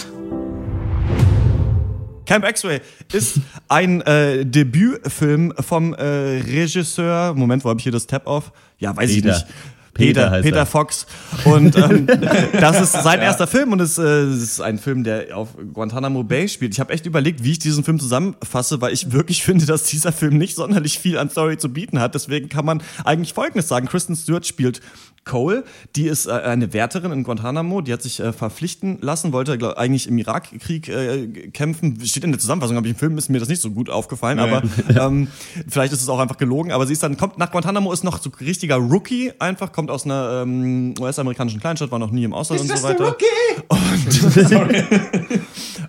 Camp X-Ray ist ein äh, Debütfilm vom äh, Regisseur. Moment, wo habe ich hier das Tab auf? Ja, weiß Peter. ich nicht. Peter Peter, Peter er. Fox. Und ähm, (laughs) das ist sein erster Film und es äh, ist ein Film, der auf Guantanamo Bay spielt. Ich habe echt überlegt, wie ich diesen Film zusammenfasse, weil ich wirklich (laughs) finde, dass dieser Film nicht sonderlich viel an Story zu bieten hat. Deswegen kann man eigentlich Folgendes sagen. Kristen Stewart spielt Cole, die ist äh, eine Wärterin in Guantanamo, die hat sich äh, verpflichten lassen, wollte glaub, eigentlich im Irakkrieg äh, kämpfen. Steht in der Zusammenfassung, aber im Film ist mir das nicht so gut aufgefallen, Nee. aber (laughs) ähm, vielleicht ist es auch einfach gelogen, aber sie ist dann, kommt nach Guantanamo, ist noch so richtiger Rookie, einfach, kommt aus einer ähm, US-amerikanischen Kleinstadt, war noch nie im Ausland und so weiter. (laughs)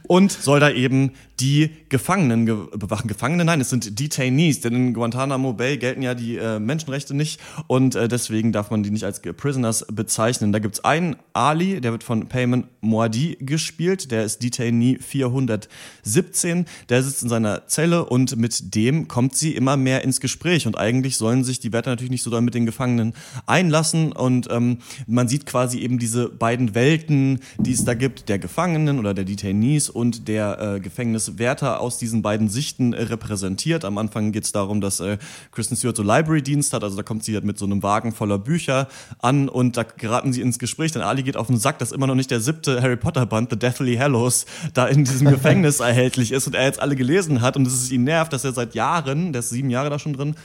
Und soll da eben die Gefangenen ge bewachen. Gefangene? Nein, es sind Detainees, denn in Guantanamo Bay gelten ja die äh, Menschenrechte nicht und äh, deswegen darf man die nicht als Prisoners bezeichnen. Da gibt's einen Ali, der wird von Payman Moadi gespielt, der ist Detainee 417, der sitzt in seiner Zelle und mit dem kommt sie immer mehr ins Gespräch und eigentlich sollen sich die Wärter natürlich nicht so doll mit den Gefangenen einlassen und ähm, man sieht quasi eben diese beiden Welten, die es da gibt, der Gefangenen oder der Detainees und der äh, Gefängniswärter aus diesen beiden Sichten äh, repräsentiert. Am Anfang geht es darum, dass äh, Kristen Stewart so Library-Dienst hat, also da kommt sie halt mit so einem Wagen voller Bücher an und da geraten sie ins Gespräch, denn Ali geht auf den Sack, dass immer noch nicht der siebte Harry Potter-Band, The Deathly Hallows, da in diesem (laughs) Gefängnis erhältlich ist und er jetzt alle gelesen hat und es ihn nervt, dass er seit Jahren, der ist sieben Jahre da schon drin,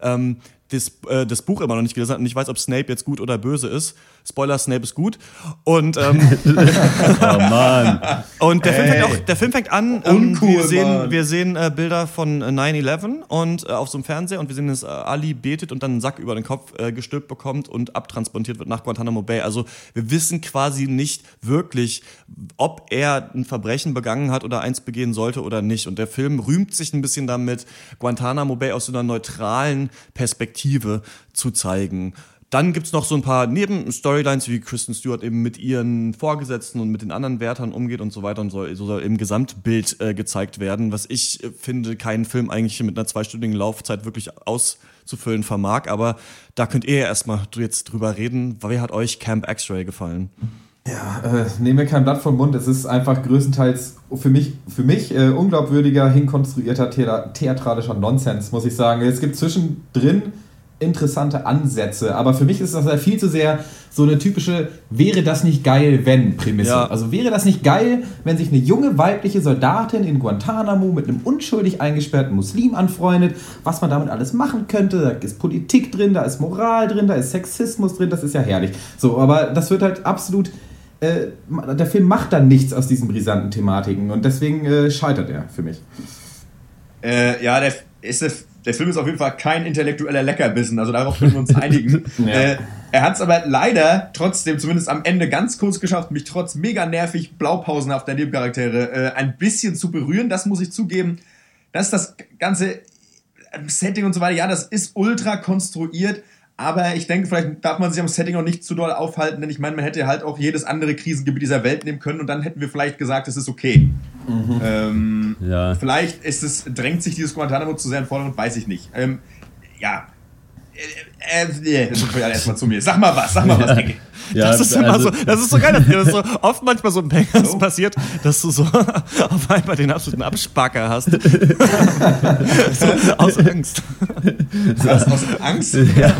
ähm, das, äh, das Buch immer noch nicht gelesen hat und ich weiß, ob Snape jetzt gut oder böse ist. Spoiler, Snape ist gut. Und, ähm, (laughs) Oh Mann. und der, Film fängt auch, der Film fängt an, ähm, Uncool, wir sehen, Mann. wir sehen äh, Bilder von äh, 9-11 und äh, auf so einem Fernseher und wir sehen, dass äh, Ali betet und dann einen Sack über den Kopf äh, gestülpt bekommt und abtransportiert wird nach Guantanamo Bay. Also wir wissen quasi nicht wirklich, ob er ein Verbrechen begangen hat oder eins begehen sollte oder nicht. Und der Film rühmt sich ein bisschen damit, Guantanamo Bay aus so einer neutralen Perspektive zu zeigen. Dann gibt's noch so ein paar Neben-Storylines, wie Kristen Stewart eben mit ihren Vorgesetzten und mit den anderen Wärtern umgeht und so weiter und so, so soll im Gesamtbild äh, gezeigt werden, was ich äh, finde, keinen Film eigentlich mit einer zweistündigen Laufzeit wirklich auszufüllen vermag. Aber da könnt ihr ja erstmal jetzt drüber reden. Wer hat euch Camp X-Ray gefallen? Äh, nehme kein Blatt vom Mund. Es ist einfach größtenteils für mich, für mich äh, unglaubwürdiger, hinkonstruierter thea theatralischer Nonsens, muss ich sagen. Es gibt zwischendrin interessante Ansätze, aber für mich ist das ja viel zu sehr so eine typische wäre das nicht geil, wenn Prämisse. Ja. Also wäre das nicht geil, wenn sich eine junge weibliche Soldatin in Guantanamo mit einem unschuldig eingesperrten Muslim anfreundet, was man damit alles machen könnte. Da ist Politik drin, da ist Moral drin, da ist Sexismus drin, das ist ja herrlich. So, aber das wird halt absolut äh, der Film macht dann nichts aus diesen brisanten Thematiken und deswegen äh, scheitert er für mich. Äh, ja, der, ist der, der Film ist auf jeden Fall kein intellektueller Leckerbissen, also darauf können wir uns einigen. (laughs) Ja. äh, er hat es aber leider trotzdem, zumindest am Ende, ganz kurz geschafft, mich trotz mega nervig blaupausenhafter Nebencharaktere äh, ein bisschen zu berühren. Das muss ich zugeben. Das ist das ganze Setting und so weiter. Ja, das ist ultra konstruiert. Aber ich denke, vielleicht darf man sich am Setting auch nicht zu doll aufhalten, denn ich meine, man hätte halt auch jedes andere Krisengebiet dieser Welt nehmen können und dann hätten wir vielleicht gesagt, es ist okay. Ähm, Ja. Vielleicht ist es, drängt sich dieses Guantanamo zu sehr in Vordergrund, weiß ich nicht. Ähm, ja. Äh, äh, das kommt ja erstmal zu mir. Sag mal was, sag mal was, Ecke. Ja, das ist immer also- so, das ist so geil, dass das so (laughs) oft manchmal so ein Bangers passiert, dass du so (laughs) auf einmal den absoluten Abspacker hast. (laughs) so, aus Angst. Was, aus Angst? Ja.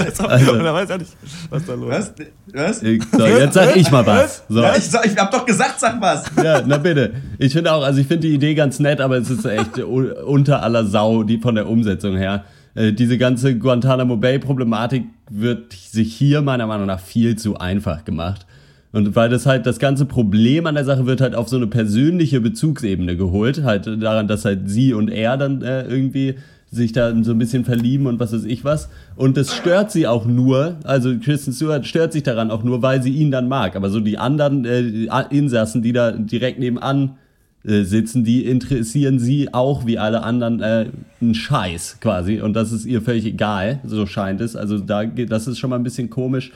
Also, Oder weiß ja nicht, was da los ist. Was? Was? So, jetzt sag ich mal was. So. Ja, ich, ich hab doch gesagt, sag was. Ja, na bitte. Ich finde auch, also ich finde die Idee ganz nett, aber es ist echt unter aller Sau, die von der Umsetzung her. Äh, diese ganze Guantanamo Bay-Problematik wird sich hier meiner Meinung nach viel zu einfach gemacht. Und weil das halt, das ganze Problem an der Sache wird halt auf so eine persönliche Bezugsebene geholt, halt daran, dass halt sie und er dann äh, irgendwie sich da so ein bisschen verlieben und was weiß ich was. Und das stört sie auch nur, also Kristen Stewart stört sich daran auch nur, weil sie ihn dann mag. Aber so die anderen äh, Insassen, die da direkt nebenan äh, sitzen, die interessieren sie auch wie alle anderen äh, einen Scheiß quasi. Und das ist ihr völlig egal, so scheint es. Also da geht, das ist schon mal ein bisschen komisch.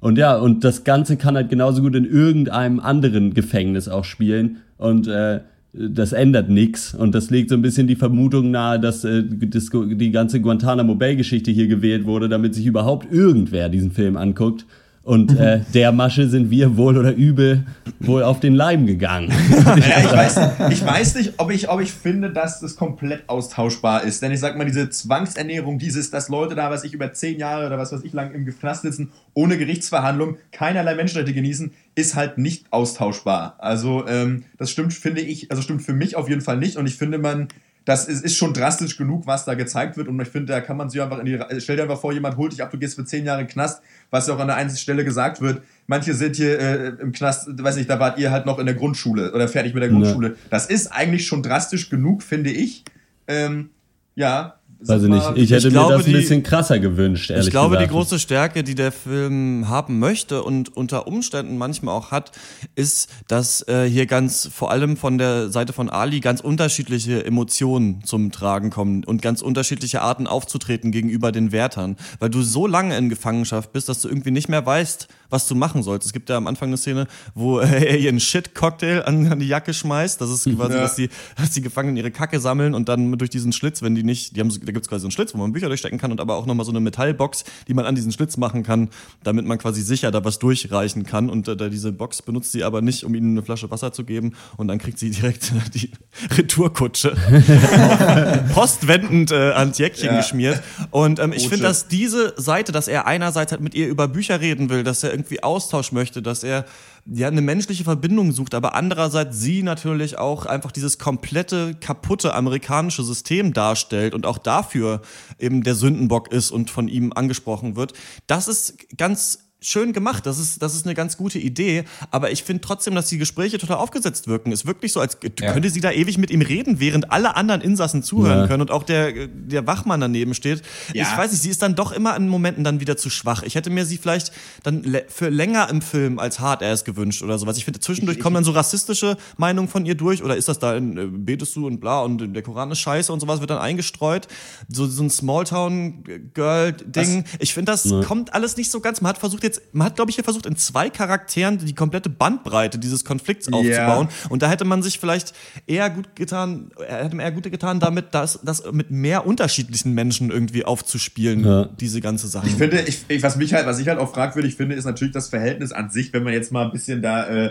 Und ja, und das Ganze kann halt genauso gut in irgendeinem anderen Gefängnis auch spielen. Und äh, das ändert nichts. Und das legt so ein bisschen die Vermutung nahe, dass äh, das, die ganze Guantanamo Bay-Geschichte hier gewählt wurde, damit sich überhaupt irgendwer diesen Film anguckt. Und äh, der Masche sind wir wohl oder übel wohl auf den Leim gegangen. (laughs) Naja, ich, weiß, ich weiß nicht, ob ich, ob ich finde, dass das komplett austauschbar ist. Denn ich sag mal, diese Zwangsernährung, dieses, dass Leute da, was ich über zehn Jahre oder was weiß ich lang im Gefängnis sitzen, ohne Gerichtsverhandlung, keinerlei Menschenrechte genießen, ist halt nicht austauschbar. Also, ähm, das stimmt, finde ich, also stimmt für mich auf jeden Fall nicht. Und ich finde, man, das ist, ist schon drastisch genug, was da gezeigt wird. Und ich finde, da kann man sich einfach in die. Stell dir einfach vor, jemand holt dich ab, du gehst für zehn Jahre in den Knast, was ja auch an der einzelnen Stelle gesagt wird. Manche sind hier äh, im Knast, weiß nicht, da wart ihr halt noch in der Grundschule oder fertig mit der Ja. Grundschule. Das ist eigentlich schon drastisch genug, finde ich. Ähm, ja. Weiß ich nicht. Ich hätte Ich mir glaube, das ein die- bisschen krasser gewünscht, ehrlich Ich glaube, gesagt. die große Stärke, die der Film haben möchte und unter Umständen manchmal auch hat, ist, dass äh, hier ganz vor allem von der Seite von Ali ganz unterschiedliche Emotionen zum Tragen kommen und ganz unterschiedliche Arten aufzutreten gegenüber den Wärtern, weil du so lange in Gefangenschaft bist, dass du irgendwie nicht mehr weißt, was du machen sollst. Es gibt ja am Anfang eine Szene, wo (laughs) er ihr einen Shit-Cocktail an, an die Jacke schmeißt. Das ist quasi, Ja. dass, die, dass die Gefangenen ihre Kacke sammeln und dann durch diesen Schlitz, wenn die nicht, die haben, da gibt's quasi so einen Schlitz, wo man Bücher durchstecken kann und aber auch nochmal so eine Metallbox, die man an diesen Schlitz machen kann, damit man quasi sicher da was durchreichen kann. Und äh, da diese Box benutzt sie aber nicht, um ihnen eine Flasche Wasser zu geben. Und dann kriegt sie direkt (laughs) die Retourkutsche (laughs) postwendend äh, ans Jäckchen Ja. geschmiert. Und ähm, ich finde, dass diese Seite, dass er einerseits halt mit ihr über Bücher reden will, dass er irgendwie Austausch möchte, dass er ja eine menschliche Verbindung sucht, aber andererseits sie natürlich auch einfach dieses komplette kaputte amerikanische System darstellt und auch dafür eben der Sündenbock ist und von ihm angesprochen wird. Das ist ganz schön gemacht. Das ist, das ist eine ganz gute Idee. Aber ich finde trotzdem, dass die Gespräche total aufgesetzt wirken. Es wirkt nicht so, als Ja. könnte sie da ewig mit ihm reden, während alle anderen Insassen zuhören Ja. können und auch der, der Wachmann daneben steht. Ja. Ich weiß nicht, sie ist dann doch immer in Momenten dann wieder zu schwach. Ich hätte mir sie vielleicht dann für länger im Film als hart erst gewünscht oder sowas. Ich finde, zwischendurch kommen dann so rassistische Meinungen von ihr durch oder ist das da in, äh, betest du und bla und der Koran ist scheiße und sowas wird dann eingestreut. So, so ein Smalltown-Girl-Ding. Ich finde, das Ne. kommt alles nicht so ganz. Man hat versucht jetzt, man hat, glaube ich, hier versucht, in zwei Charakteren die komplette Bandbreite dieses Konflikts aufzubauen. Und da hätte man sich vielleicht eher gut getan, er hätte mir eher gut getan, damit das, das mit mehr unterschiedlichen Menschen irgendwie aufzuspielen, Ja. diese ganze Sache. Ich finde, ich, ich, was mich halt, was ich halt auch fragwürdig finde, ist natürlich das Verhältnis an sich, wenn man jetzt mal ein bisschen da äh,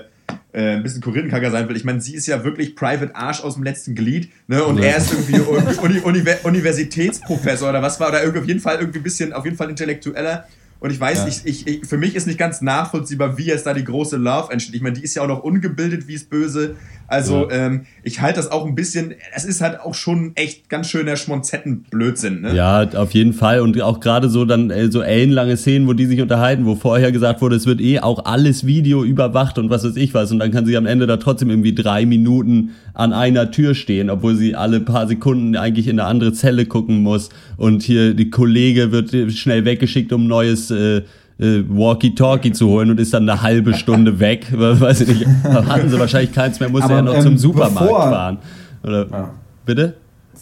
äh, ein bisschen Korinenkacker sein will. Ich meine, sie ist ja wirklich Private Arsch aus dem letzten Glied, ne? Und Ja. er ist irgendwie Uni, Univer Universitätsprofessor oder was war, oder irgendwie auf jeden Fall irgendwie ein bisschen, auf jeden Fall intellektueller. Und ich weiß, Ja. ich, ich, ich, für mich ist nicht ganz nachvollziehbar, wie jetzt da die große Love entsteht. Ich meine, die ist ja auch noch ungebildet, wie es böse. Also, ähm, ich halte das auch ein bisschen, es ist halt auch schon echt ganz schöner Schmonzettenblödsinn, ne? Ja, auf jeden Fall. Und auch gerade so dann äh, so ellenlange Szenen, wo die sich unterhalten, wo vorher gesagt wurde, es wird eh auch alles Video überwacht und was weiß ich was. Und dann kann sie am Ende da trotzdem irgendwie drei Minuten an einer Tür stehen, obwohl sie alle paar Sekunden eigentlich in eine andere Zelle gucken muss. Und hier die Kollege wird schnell weggeschickt, um ein äh, äh, Walkie-Talkie zu holen und ist dann eine halbe Stunde (laughs) weg. Weiß ich nicht. Hatten sie wahrscheinlich keins mehr, musste Aber, ja noch ähm, zum Supermarkt bevor- fahren. Oder, Ja. Bitte?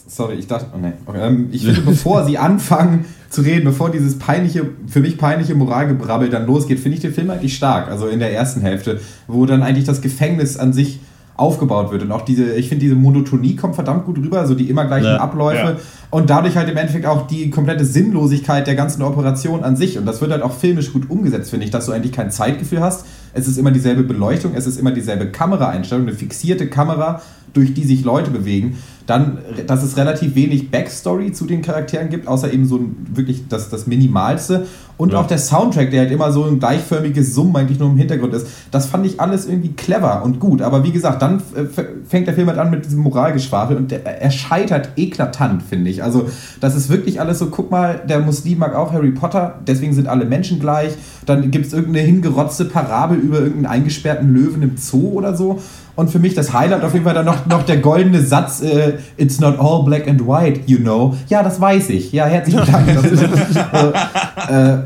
Sorry, ich dachte, oh nee. Okay, ähm, ich finde, bevor sie anfangen zu reden, bevor dieses peinliche, für mich peinliche Moralgebrabbel dann losgeht, finde ich den Film eigentlich stark. Also in der ersten Hälfte, wo dann eigentlich das Gefängnis an sich aufgebaut wird und auch diese, ich finde diese Monotonie kommt verdammt gut rüber, so die immer gleichen Ja. Abläufe Ja. und dadurch halt im Endeffekt auch die komplette Sinnlosigkeit der ganzen Operation an sich und das wird halt auch filmisch gut umgesetzt, finde ich, dass du eigentlich kein Zeitgefühl hast. Es ist immer dieselbe Beleuchtung, es ist immer dieselbe Kameraeinstellung, eine fixierte Kamera, durch die sich Leute bewegen. Dann, dass es relativ wenig Backstory zu den Charakteren gibt, außer eben so ein, wirklich das, das Minimalste. Und Ja. auch der Soundtrack, der halt immer so ein gleichförmiges Summen eigentlich nur im Hintergrund ist. Das fand ich alles irgendwie clever und gut. Aber wie gesagt, dann äh, fängt der Film halt an mit diesem Moralgeschwafel und der, er scheitert eklatant, finde ich. Also, das ist wirklich alles so, guck mal, der Muslim mag auch Harry Potter, deswegen sind alle Menschen gleich. Dann gibt es irgendeine hingerotzte Parabel über irgendeinen eingesperrten Löwen im Zoo oder so. Und für mich das Highlight auf jeden Fall dann noch, noch der goldene Satz, äh, It's not all black and white, you know. Ja, das weiß ich. Ja, herzlichen Dank. (laughs) Das also, äh,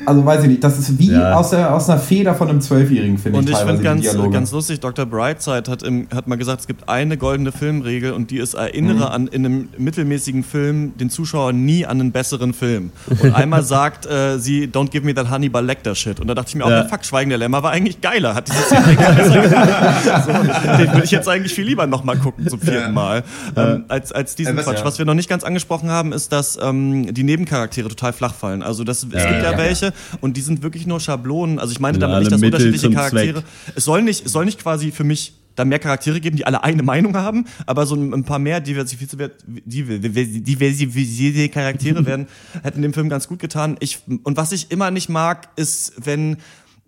also weiß ich nicht, das ist wie Ja. aus, der, aus einer Feder von einem Zwölfjährigen, finde ich Und ich teilweise finde ganz, ganz lustig, Dr. Brightside hat, im, hat mal gesagt, es gibt eine goldene Filmregel und die ist, erinnere Mhm. an in einem mittelmäßigen Film den Zuschauer nie an einen besseren Film. Und einmal (laughs) sagt äh, sie, don't give me that Hannibal Lecter Shit. Und da dachte ich mir auch, Ja. fuck, Schweigen der Lämmer war eigentlich geiler. Hat diese Szene besser (laughs) gemacht. so, Den würde ich jetzt eigentlich viel lieber nochmal gucken zum vierten Ja. Mal. Ähm, als, als diesen Äh, was- Quatsch. ja. Was wir noch nicht ganz angesprochen haben, ist, dass ähm, die Nebencharaktere total flach fallen. Also das, es gibt ja, ja, und die sind wirklich nur Schablonen. Also ich meine damit nicht, dass Mittel unterschiedliche Charaktere. Zweck. Es soll nicht, es soll nicht quasi für mich da mehr Charaktere geben, die alle eine Meinung haben, aber so ein, paar mehr diversifizierte, diversifizierte Charaktere (laughs) werden, hätten dem Film ganz gut getan. Ich, und was ich immer nicht mag, ist, wenn,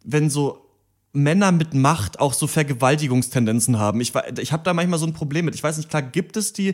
wenn so Männer mit Macht auch so Vergewaltigungstendenzen haben. Ich, ich habe da manchmal so ein Problem mit. Ich weiß nicht, klar gibt es die,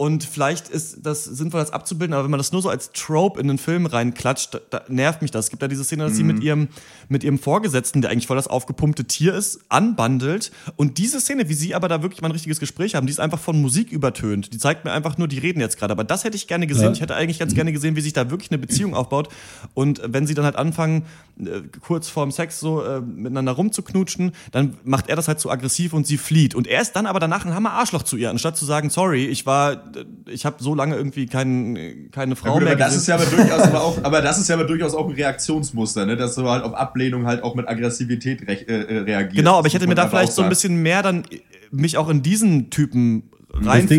und vielleicht ist das sinnvoll, das abzubilden, aber wenn man das nur so als Trope in den Film reinklatscht, da, da nervt mich das. Es gibt ja diese Szene, dass sie mit ihrem, mit ihrem Vorgesetzten, der eigentlich voll das aufgepumpte Tier ist, anbandelt. Und diese Szene, wie sie aber da wirklich mal ein richtiges Gespräch haben, die ist einfach von Musik übertönt. Die zeigt mir einfach nur, die reden jetzt gerade. Aber das hätte ich gerne gesehen. Ja. Ich hätte eigentlich ganz gerne gesehen, wie sich da wirklich eine Beziehung aufbaut. Und wenn sie dann halt anfangen, äh, kurz vorm Sex so äh, miteinander rumzuknutschen, dann macht er das halt so aggressiv und sie flieht. Und er ist dann aber danach ein Hammer Arschloch zu ihr, anstatt zu sagen, sorry, ich war, ich habe so lange irgendwie kein, keine Frau gut, mehr aber das ist gesehen. ja aber durchaus aber auch, (laughs) aber das ist ja aber durchaus auch ein Reaktionsmuster, ne? dass du halt auf Ablehnung halt auch mit Aggressivität rech, äh, äh, reagierst. Genau, aber ich hätte mir da vielleicht so ein bisschen mehr dann mich auch in diesen Typen Ist halt-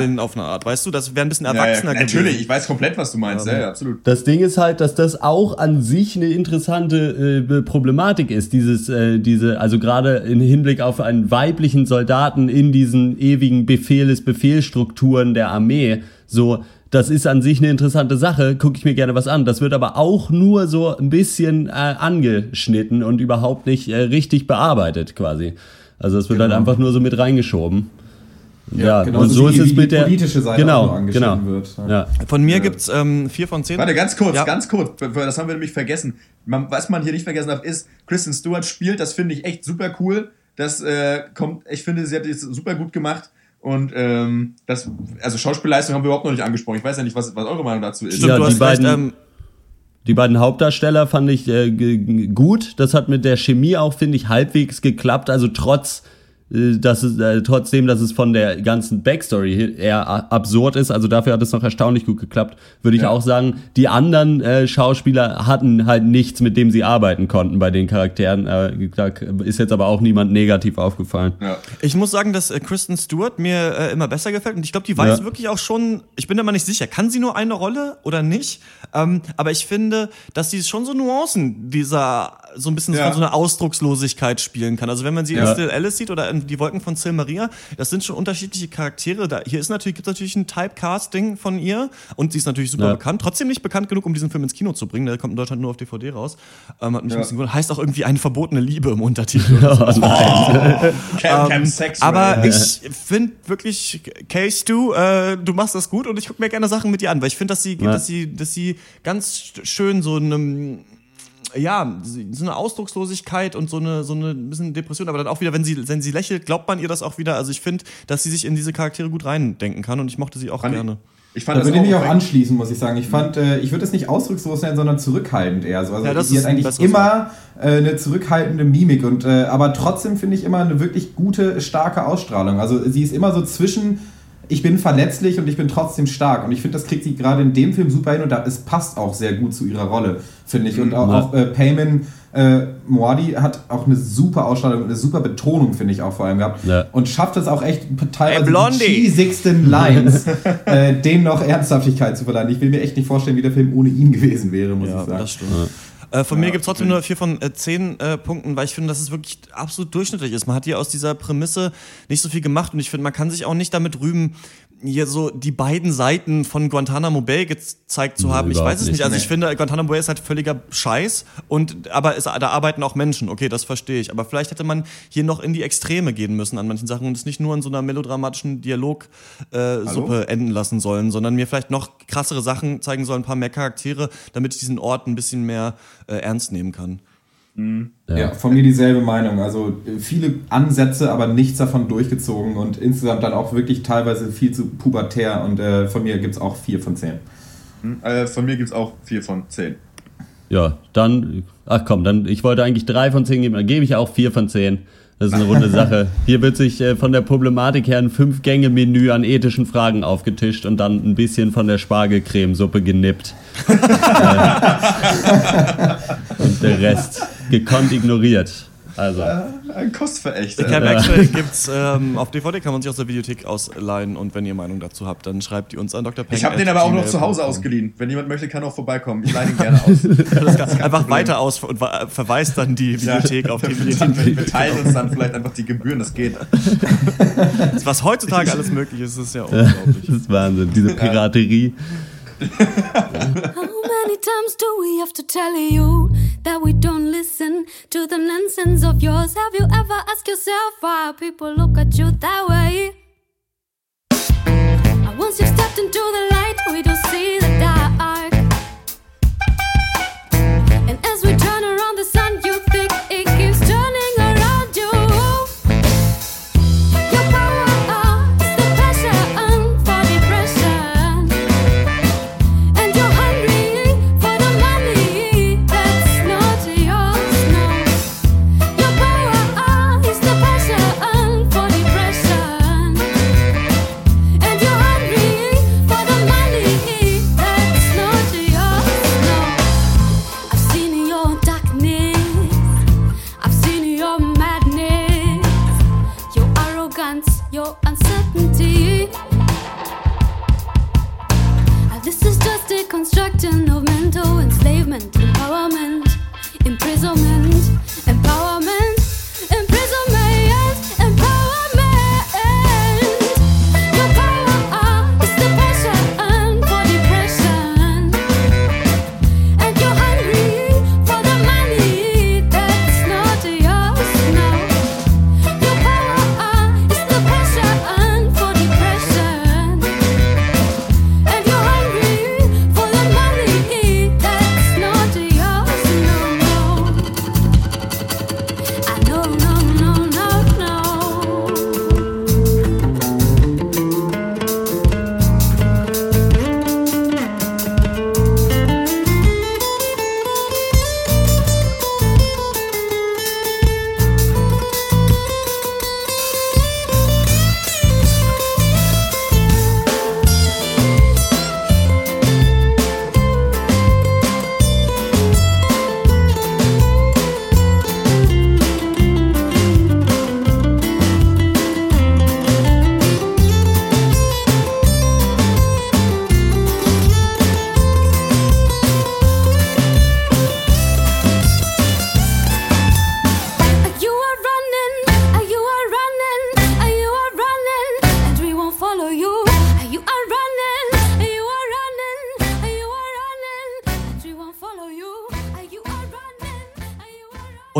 wollen auf eine Art, weißt du? Das wäre ein bisschen Ja, ja, erwachsener natürlich, ich weiß komplett, was du meinst, ja, ja, absolut. Das Ding ist halt, dass das auch an sich eine interessante äh, Problematik ist. Dieses, äh, diese, also gerade im Hinblick auf einen weiblichen Soldaten in diesen ewigen Befehles, Befehlstrukturen der Armee. so, das ist an sich eine interessante Sache, gucke ich mir gerne was an. Das wird aber auch nur so ein bisschen äh, angeschnitten und überhaupt nicht äh, richtig bearbeitet quasi. Also es wird halt Genau. einfach nur so mit reingeschoben. Ja, genauso und so ist es mit der politische Seite genau, auch nur angeschnitten genau. wird, ja. Ja. Von mir gibt's ähm, vier von zehn. Warte, ganz kurz, Ja. ganz kurz, das haben wir nämlich vergessen. Man, was man hier nicht vergessen darf, ist, Kristen Stewart spielt, das finde ich echt super cool. Das äh, kommt, ich finde, sie hat es super gut gemacht. Und ähm, das, also Schauspielleistung haben wir überhaupt noch nicht angesprochen. Ich weiß ja nicht, was, was eure Meinung dazu ist. ja, die beiden, die beiden Hauptdarsteller fand ich äh, gut. Das hat mit der Chemie auch, finde ich, halbwegs geklappt. Also trotz, äh, dass es, äh, trotzdem, dass es von der ganzen Backstory eher absurd ist. Also dafür hat es noch erstaunlich gut geklappt. Würde ich Ja. auch sagen, die anderen äh, Schauspieler hatten halt nichts, mit dem sie arbeiten konnten bei den Charakteren. Äh, da ist jetzt aber auch niemand negativ aufgefallen. Ich muss sagen, dass äh, Kristen Stewart mir äh, immer besser gefällt und ich glaube, die weiß Ja. wirklich auch schon, ich bin da mal nicht sicher, kann sie nur eine Rolle oder nicht? Ähm, aber ich finde, dass sie schon so Nuancen dieser, so ein bisschen Ja. von so einer Ausdruckslosigkeit spielen kann. Also wenn man sie in Ja. Still Alice sieht oder in Die Wolken von Silmaria, das sind schon unterschiedliche Charaktere. Da, hier ist natürlich, gibt natürlich ein Typecasting von ihr und sie ist natürlich super Ja. bekannt. Trotzdem nicht bekannt genug, um diesen Film ins Kino zu bringen. Der kommt in Deutschland nur auf DVD raus. Ähm, hat mich Ja. ein bisschen gewundert. Heißt auch irgendwie eine verbotene Liebe im Untertitel. Oh nein. (laughs) Camp, Ähm, Camp Sex, aber ich finde wirklich, Case, du, äh, du machst das gut und ich gucke mir gerne Sachen mit dir an, weil ich finde, dass sie, Ja. dass sie, dass sie ganz schön so einem ja, so eine Ausdruckslosigkeit und so eine, so eine bisschen Depression, aber dann auch wieder, wenn sie, wenn sie lächelt, glaubt man ihr das auch wieder. Also ich finde, dass sie sich in diese Charaktere gut reindenken kann und ich mochte sie auch Fand ich- gerne. Ich Da fand das würde ich mich auch anschließen, muss ich sagen. Ich fand, äh, ich würde es nicht ausdruckslos nennen, sondern zurückhaltend eher. So. Also Ja, das sie ist hat eigentlich immer äh, eine zurückhaltende Mimik und äh, aber trotzdem finde ich immer eine wirklich gute, starke Ausstrahlung. Also sie ist immer so zwischen ich bin verletzlich und ich bin trotzdem stark. Und ich finde, das kriegt sie gerade in dem Film super hin und da, es passt auch sehr gut zu ihrer Rolle, finde ich. Und auch, Ja. auch äh, Payman äh, Moadi hat auch eine super Ausstrahlung und eine super Betonung, finde ich, auch vor allem gehabt. Ja. Und schafft es auch echt teilweise Ey, Blondie! die cheesigsten (laughs) Lines, äh, denen noch Ernsthaftigkeit zu verleihen. Ich will mir echt nicht vorstellen, wie der Film ohne ihn gewesen wäre, muss Ja, ich sagen. das stimmt. Äh, von mir gibt es trotzdem nur vier von äh, zehn äh, Punkten, weil ich finde, dass es wirklich absolut durchschnittlich ist. Man hat hier aus dieser Prämisse nicht so viel gemacht und ich finde, man kann sich auch nicht damit rühmen, hier so die beiden Seiten von Guantanamo Bay gezeigt zu haben. Ich überhaupt weiß es nicht. Also ich Nee. finde, Guantanamo Bay ist halt völliger Scheiß und aber es, da arbeiten auch Menschen. Okay, das verstehe ich. Aber vielleicht hätte man hier noch in die Extreme gehen müssen an manchen Sachen und es nicht nur in so einer melodramatischen Dialogsuppe äh, enden lassen sollen, sondern mir vielleicht noch krassere Sachen zeigen sollen, ein paar mehr Charaktere, damit ich diesen Ort ein bisschen mehr äh, ernst nehmen kann. Ja. von mir dieselbe Meinung. Also äh, viele Ansätze, aber nichts davon durchgezogen und insgesamt dann auch wirklich teilweise viel zu pubertär. Und äh, von mir gibt es auch vier von zehn. Äh, von mir gibt es auch vier von zehn. Ja, dann, ach komm, dann, ich wollte eigentlich drei von zehn geben, dann gebe ich auch vier von zehn. Das ist eine runde (laughs) Sache. Hier wird sich äh, von der Problematik her ein Fünf-Gänge-Menü an ethischen Fragen aufgetischt und dann ein bisschen von der Spargelcremesuppe genippt. (laughs) äh, und der Rest gekonnt ignoriert. Also, Ein Kostverächter. Camp Ja. X-Ray gibt's ähm, auf DVD, kann man sich aus der Videothek ausleihen und wenn ihr Meinung dazu habt, dann schreibt die uns an Dr. Peng. Ich habe den aber auch noch zu Hause ausgeliehen. Wenn jemand möchte, kann auch vorbeikommen. Ich leihe ihn gerne aus. (laughs) Einfach weiter aus und verweist dann die Videothek auf die wir, wir Videothek. teilen uns dann vielleicht einfach die Gebühren, das geht. (laughs) Was heutzutage alles möglich ist, ist ja (laughs) das unglaublich. ist Wahnsinn, diese Piraterie. (laughs) How many times do we have to tell you that we don't listen to the nonsense of yours? Have you ever asked yourself why people look at you that way? Once you've stepped into the light, we don't see the dark.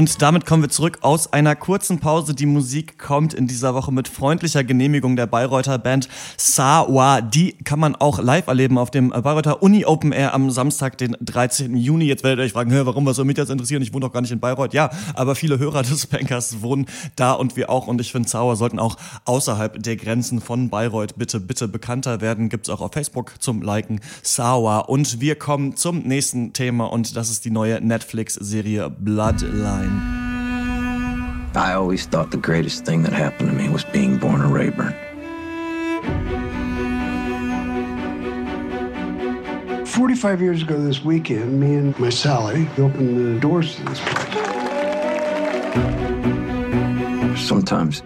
Und damit kommen wir zurück aus einer kurzen Pause. Die Musik kommt in dieser Woche mit freundlicher Genehmigung der Bayreuther Band Sawa. Die kann man auch live erleben auf dem Bayreuther Uni Open Air am Samstag, den 13. Juni. Jetzt werdet ihr euch fragen, warum was soll mich das interessieren? Ich wohne doch gar nicht in Bayreuth. Ja, aber viele Hörer (laughs) des Bankers wohnen da und wir auch. Und ich finde, Sawa sollten auch außerhalb der Grenzen von Bayreuth bitte, bitte bekannter werden. Gibt's auch auf Facebook zum Liken. Sawa. Und wir kommen zum nächsten Thema und das ist die neue Netflix-Serie Bloodline. I always thought the greatest thing that happened to me was being born a Rayburn. Forty-five years ago this weekend, me and my Sally opened the doors to this place. Sometimes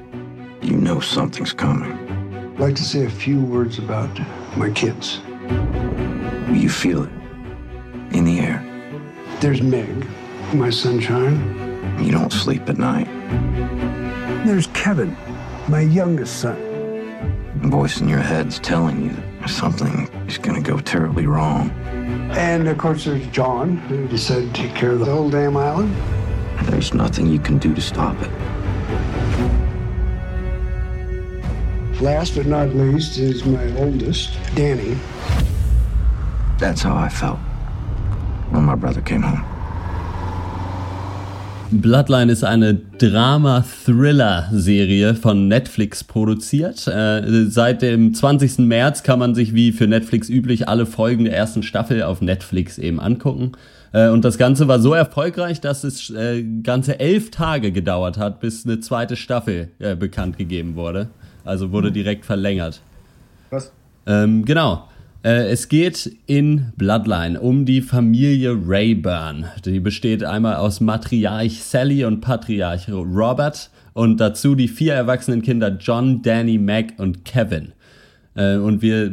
you know something's coming. I'd like to say a few words about my kids. You feel it in the air. There's Meg, my sunshine. You don't sleep at night. There's Kevin, my youngest son. Voice in your head's telling you that something is going to go terribly wrong. And of course, there's John, who decided to take care of the whole damn island. There's nothing you can do to stop it. Last but not least is my oldest, Danny. That's how I felt when my brother came home. Bloodline ist eine Drama-Thriller-Serie von Netflix produziert. Äh, seit dem 20. März kann man sich wie für Netflix üblich alle Folgen der ersten Staffel auf Netflix eben angucken. Äh, und das Ganze war so erfolgreich, dass es äh, ganze elf Tage gedauert hat, bis eine zweite Staffel bekannt gegeben wurde. Also wurde direkt verlängert. Was? Ähm, genau. Äh, es geht in Bloodline um die Familie Rayburn. Die besteht einmal aus Matriarch Sally und Patriarch Robert und dazu die vier erwachsenen Kinder John, Danny, Meg und Kevin. Äh, Und wir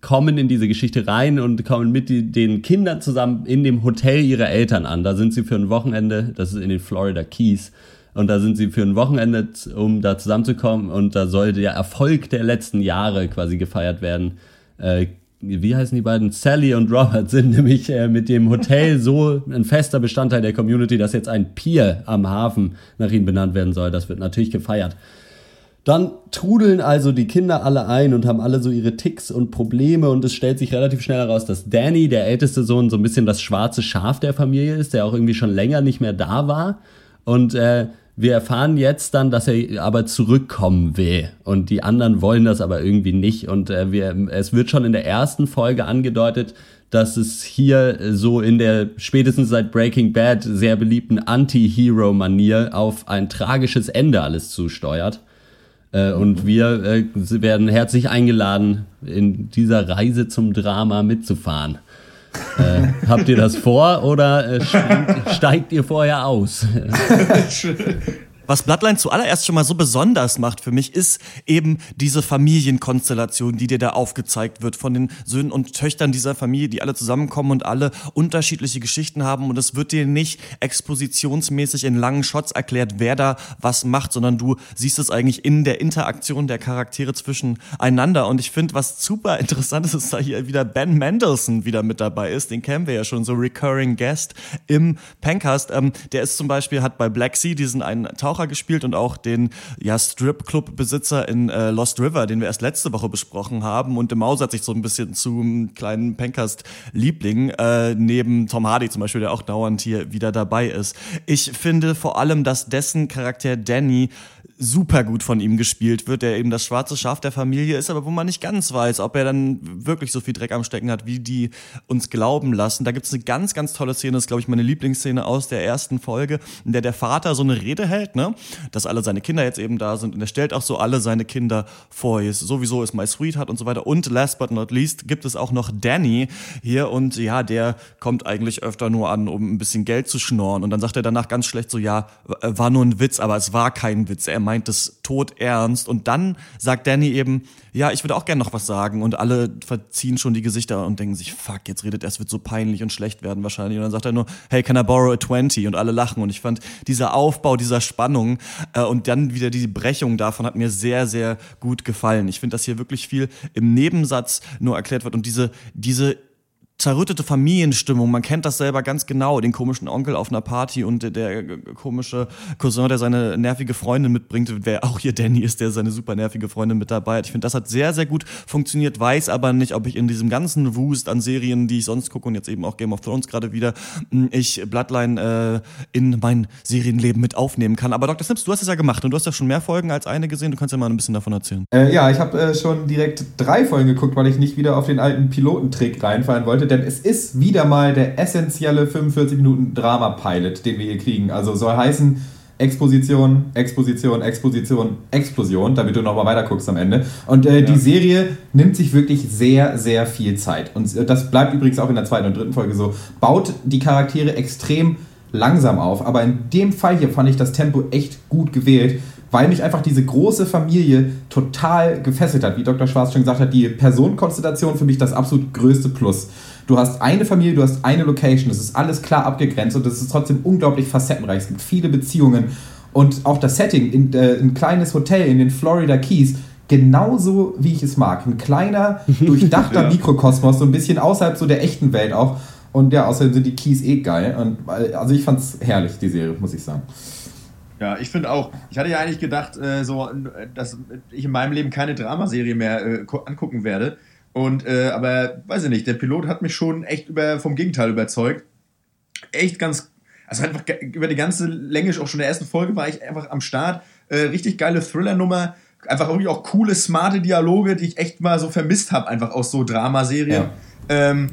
kommen in diese Geschichte rein und kommen mit den Kindern zusammen in dem Hotel ihrer Eltern an. Da sind sie für ein Wochenende, das ist in den Florida Keys. Und da sind sie für ein Wochenende, um da zusammenzukommen. Und da soll der Erfolg der letzten Jahre quasi gefeiert werden. Wie heißen die beiden? Sally und Robert sind nämlich äh, mit dem Hotel (laughs) so ein fester Bestandteil der Community, dass jetzt ein Pier am Hafen nach ihnen benannt werden soll. Das wird natürlich gefeiert. Dann trudeln also die Kinder alle ein und haben alle so ihre Ticks und Probleme und es stellt sich relativ schnell heraus, dass Danny, der älteste Sohn, so ein bisschen das schwarze Schaf der Familie ist, der auch irgendwie schon länger nicht mehr da war. Und äh, wir erfahren jetzt dann, dass er aber zurückkommen will und die anderen wollen das aber irgendwie nicht und äh, wir, es wird schon in der ersten Folge angedeutet, dass es hier so in der spätestens seit Breaking Bad sehr beliebten Anti-Hero-Manier auf ein tragisches Ende alles zusteuert. Äh, und wir äh, werden herzlich eingeladen, in dieser Reise zum Drama mitzufahren. Äh, habt ihr das vor oder äh, steigt, steigt ihr vorher aus? (laughs) (laughs) Was Bloodline zuallererst schon mal so besonders macht für mich, ist eben diese Familienkonstellation, die dir da aufgezeigt wird von den Söhnen und Töchtern dieser Familie, die alle zusammenkommen und alle unterschiedliche Geschichten haben. Und es wird dir nicht expositionsmäßig in langen Shots erklärt, wer da was macht, sondern du siehst es eigentlich in der Interaktion der Charaktere zwischeneinander. Und ich finde, was super interessant ist, ist, da hier wieder Ben Mendelssohn wieder mit dabei ist. Den kennen wir ja schon, so Recurring Guest im Pancast. Ähm, der ist zum Beispiel, hat bei Black Sea diesen einen Taucher gespielt und auch den ja, Strip-Club-Besitzer in äh, Lost River, den wir erst letzte Woche besprochen haben. Und der Maus hat sich so ein bisschen zum kleinen Pencast-Liebling, äh, neben Tom Hardy zum Beispiel, der auch dauernd hier wieder dabei ist. Ich finde vor allem, dass dessen Charakter Danny super gut von ihm gespielt wird, der eben das schwarze Schaf der Familie ist, aber wo man nicht ganz weiß, ob er dann wirklich so viel Dreck am Stecken hat, wie die uns glauben lassen. Da gibt es eine ganz, ganz tolle Szene, das ist, glaube ich, meine Lieblingsszene aus der ersten Folge, in der der Vater so eine Rede hält, ne? dass alle seine Kinder jetzt eben da sind und er stellt auch so alle seine Kinder vor. Ist, sowieso ist My Sweetheart und so weiter. Und last but not least gibt es auch noch Danny hier und ja, der kommt eigentlich öfter nur an, um ein bisschen Geld zu schnorren. Und dann sagt er danach ganz schlecht so, ja, war nur ein Witz, aber es war kein Witz. Er meint es tot ernst. Und dann sagt Danny eben, ja, ich würde auch gerne noch was sagen. Und alle verziehen schon die Gesichter und denken sich, fuck, jetzt redet er, es wird so peinlich und schlecht werden wahrscheinlich. Und dann sagt er nur, hey, can I borrow a 20? Und alle lachen. Und ich fand dieser Aufbau dieser Spannung äh, und dann wieder die Brechung davon hat mir sehr, sehr gut gefallen. Ich finde, dass hier wirklich viel im Nebensatz nur erklärt wird und diese, diese zerrüttete Familienstimmung. Man kennt das selber ganz genau, den komischen Onkel auf einer Party und der, der komische Cousin, der seine nervige Freundin mitbringt, wer auch hier Danny ist, der seine super nervige Freundin mit dabei hat. Ich finde, das hat sehr, sehr gut funktioniert, weiß aber nicht, ob ich in diesem ganzen Wust an Serien, die ich sonst gucke und jetzt eben auch Game of Thrones gerade wieder, mh, ich Bloodline äh, in mein Serienleben mit aufnehmen kann. Aber Dr. Snips, du hast es ja gemacht und du hast ja schon mehr Folgen als eine gesehen. Du kannst ja mal ein bisschen davon erzählen. Äh, ja, ich habe äh, schon direkt drei Folgen geguckt, weil ich nicht wieder auf den alten Pilotentrick reinfallen wollte, denn es ist wieder mal der essentielle 45 Minuten Drama-Pilot, den wir hier kriegen. Also soll heißen Exposition, Exposition, Exposition, Explosion, damit du nochmal weiter guckst am Ende. Und äh, Ja. die Serie nimmt sich wirklich sehr, sehr viel Zeit. Und äh, das bleibt übrigens auch in der zweiten und dritten Folge so. Baut die Charaktere extrem langsam auf. Aber in dem Fall hier fand ich das Tempo echt gut gewählt, weil mich einfach diese große Familie total gefesselt hat. Wie Dr. Schwarz schon gesagt hat, die Personenkonstellation für mich das absolut größte Plus. Du hast eine Familie, du hast eine Location, das ist alles klar abgegrenzt und das ist trotzdem unglaublich facettenreich. Es gibt viele Beziehungen und auch das Setting, in, äh, ein kleines Hotel in den Florida Keys, genauso wie ich es mag. Ein kleiner, (laughs) durchdachter Ja. Mikrokosmos, so ein bisschen außerhalb so der echten Welt auch. Und ja, außerdem sind die Keys eh geil. Und, äh, also ich fand's herrlich, die Serie, muss ich sagen. Ja, ich finde auch. Ich hatte ja eigentlich gedacht, äh, so, dass ich in meinem Leben keine Dramaserie mehr äh, gu- angucken werde. Und äh, aber weiß ich nicht, der Pilot hat mich schon echt über vom Gegenteil überzeugt. Echt ganz, also einfach über die ganze Länge, auch schon in der ersten Folge war ich einfach am Start. Äh, richtig geile Thriller-Nummer. Einfach irgendwie auch coole, smarte Dialoge, die ich echt mal so vermisst habe, einfach aus so Dramaserien. Ähm,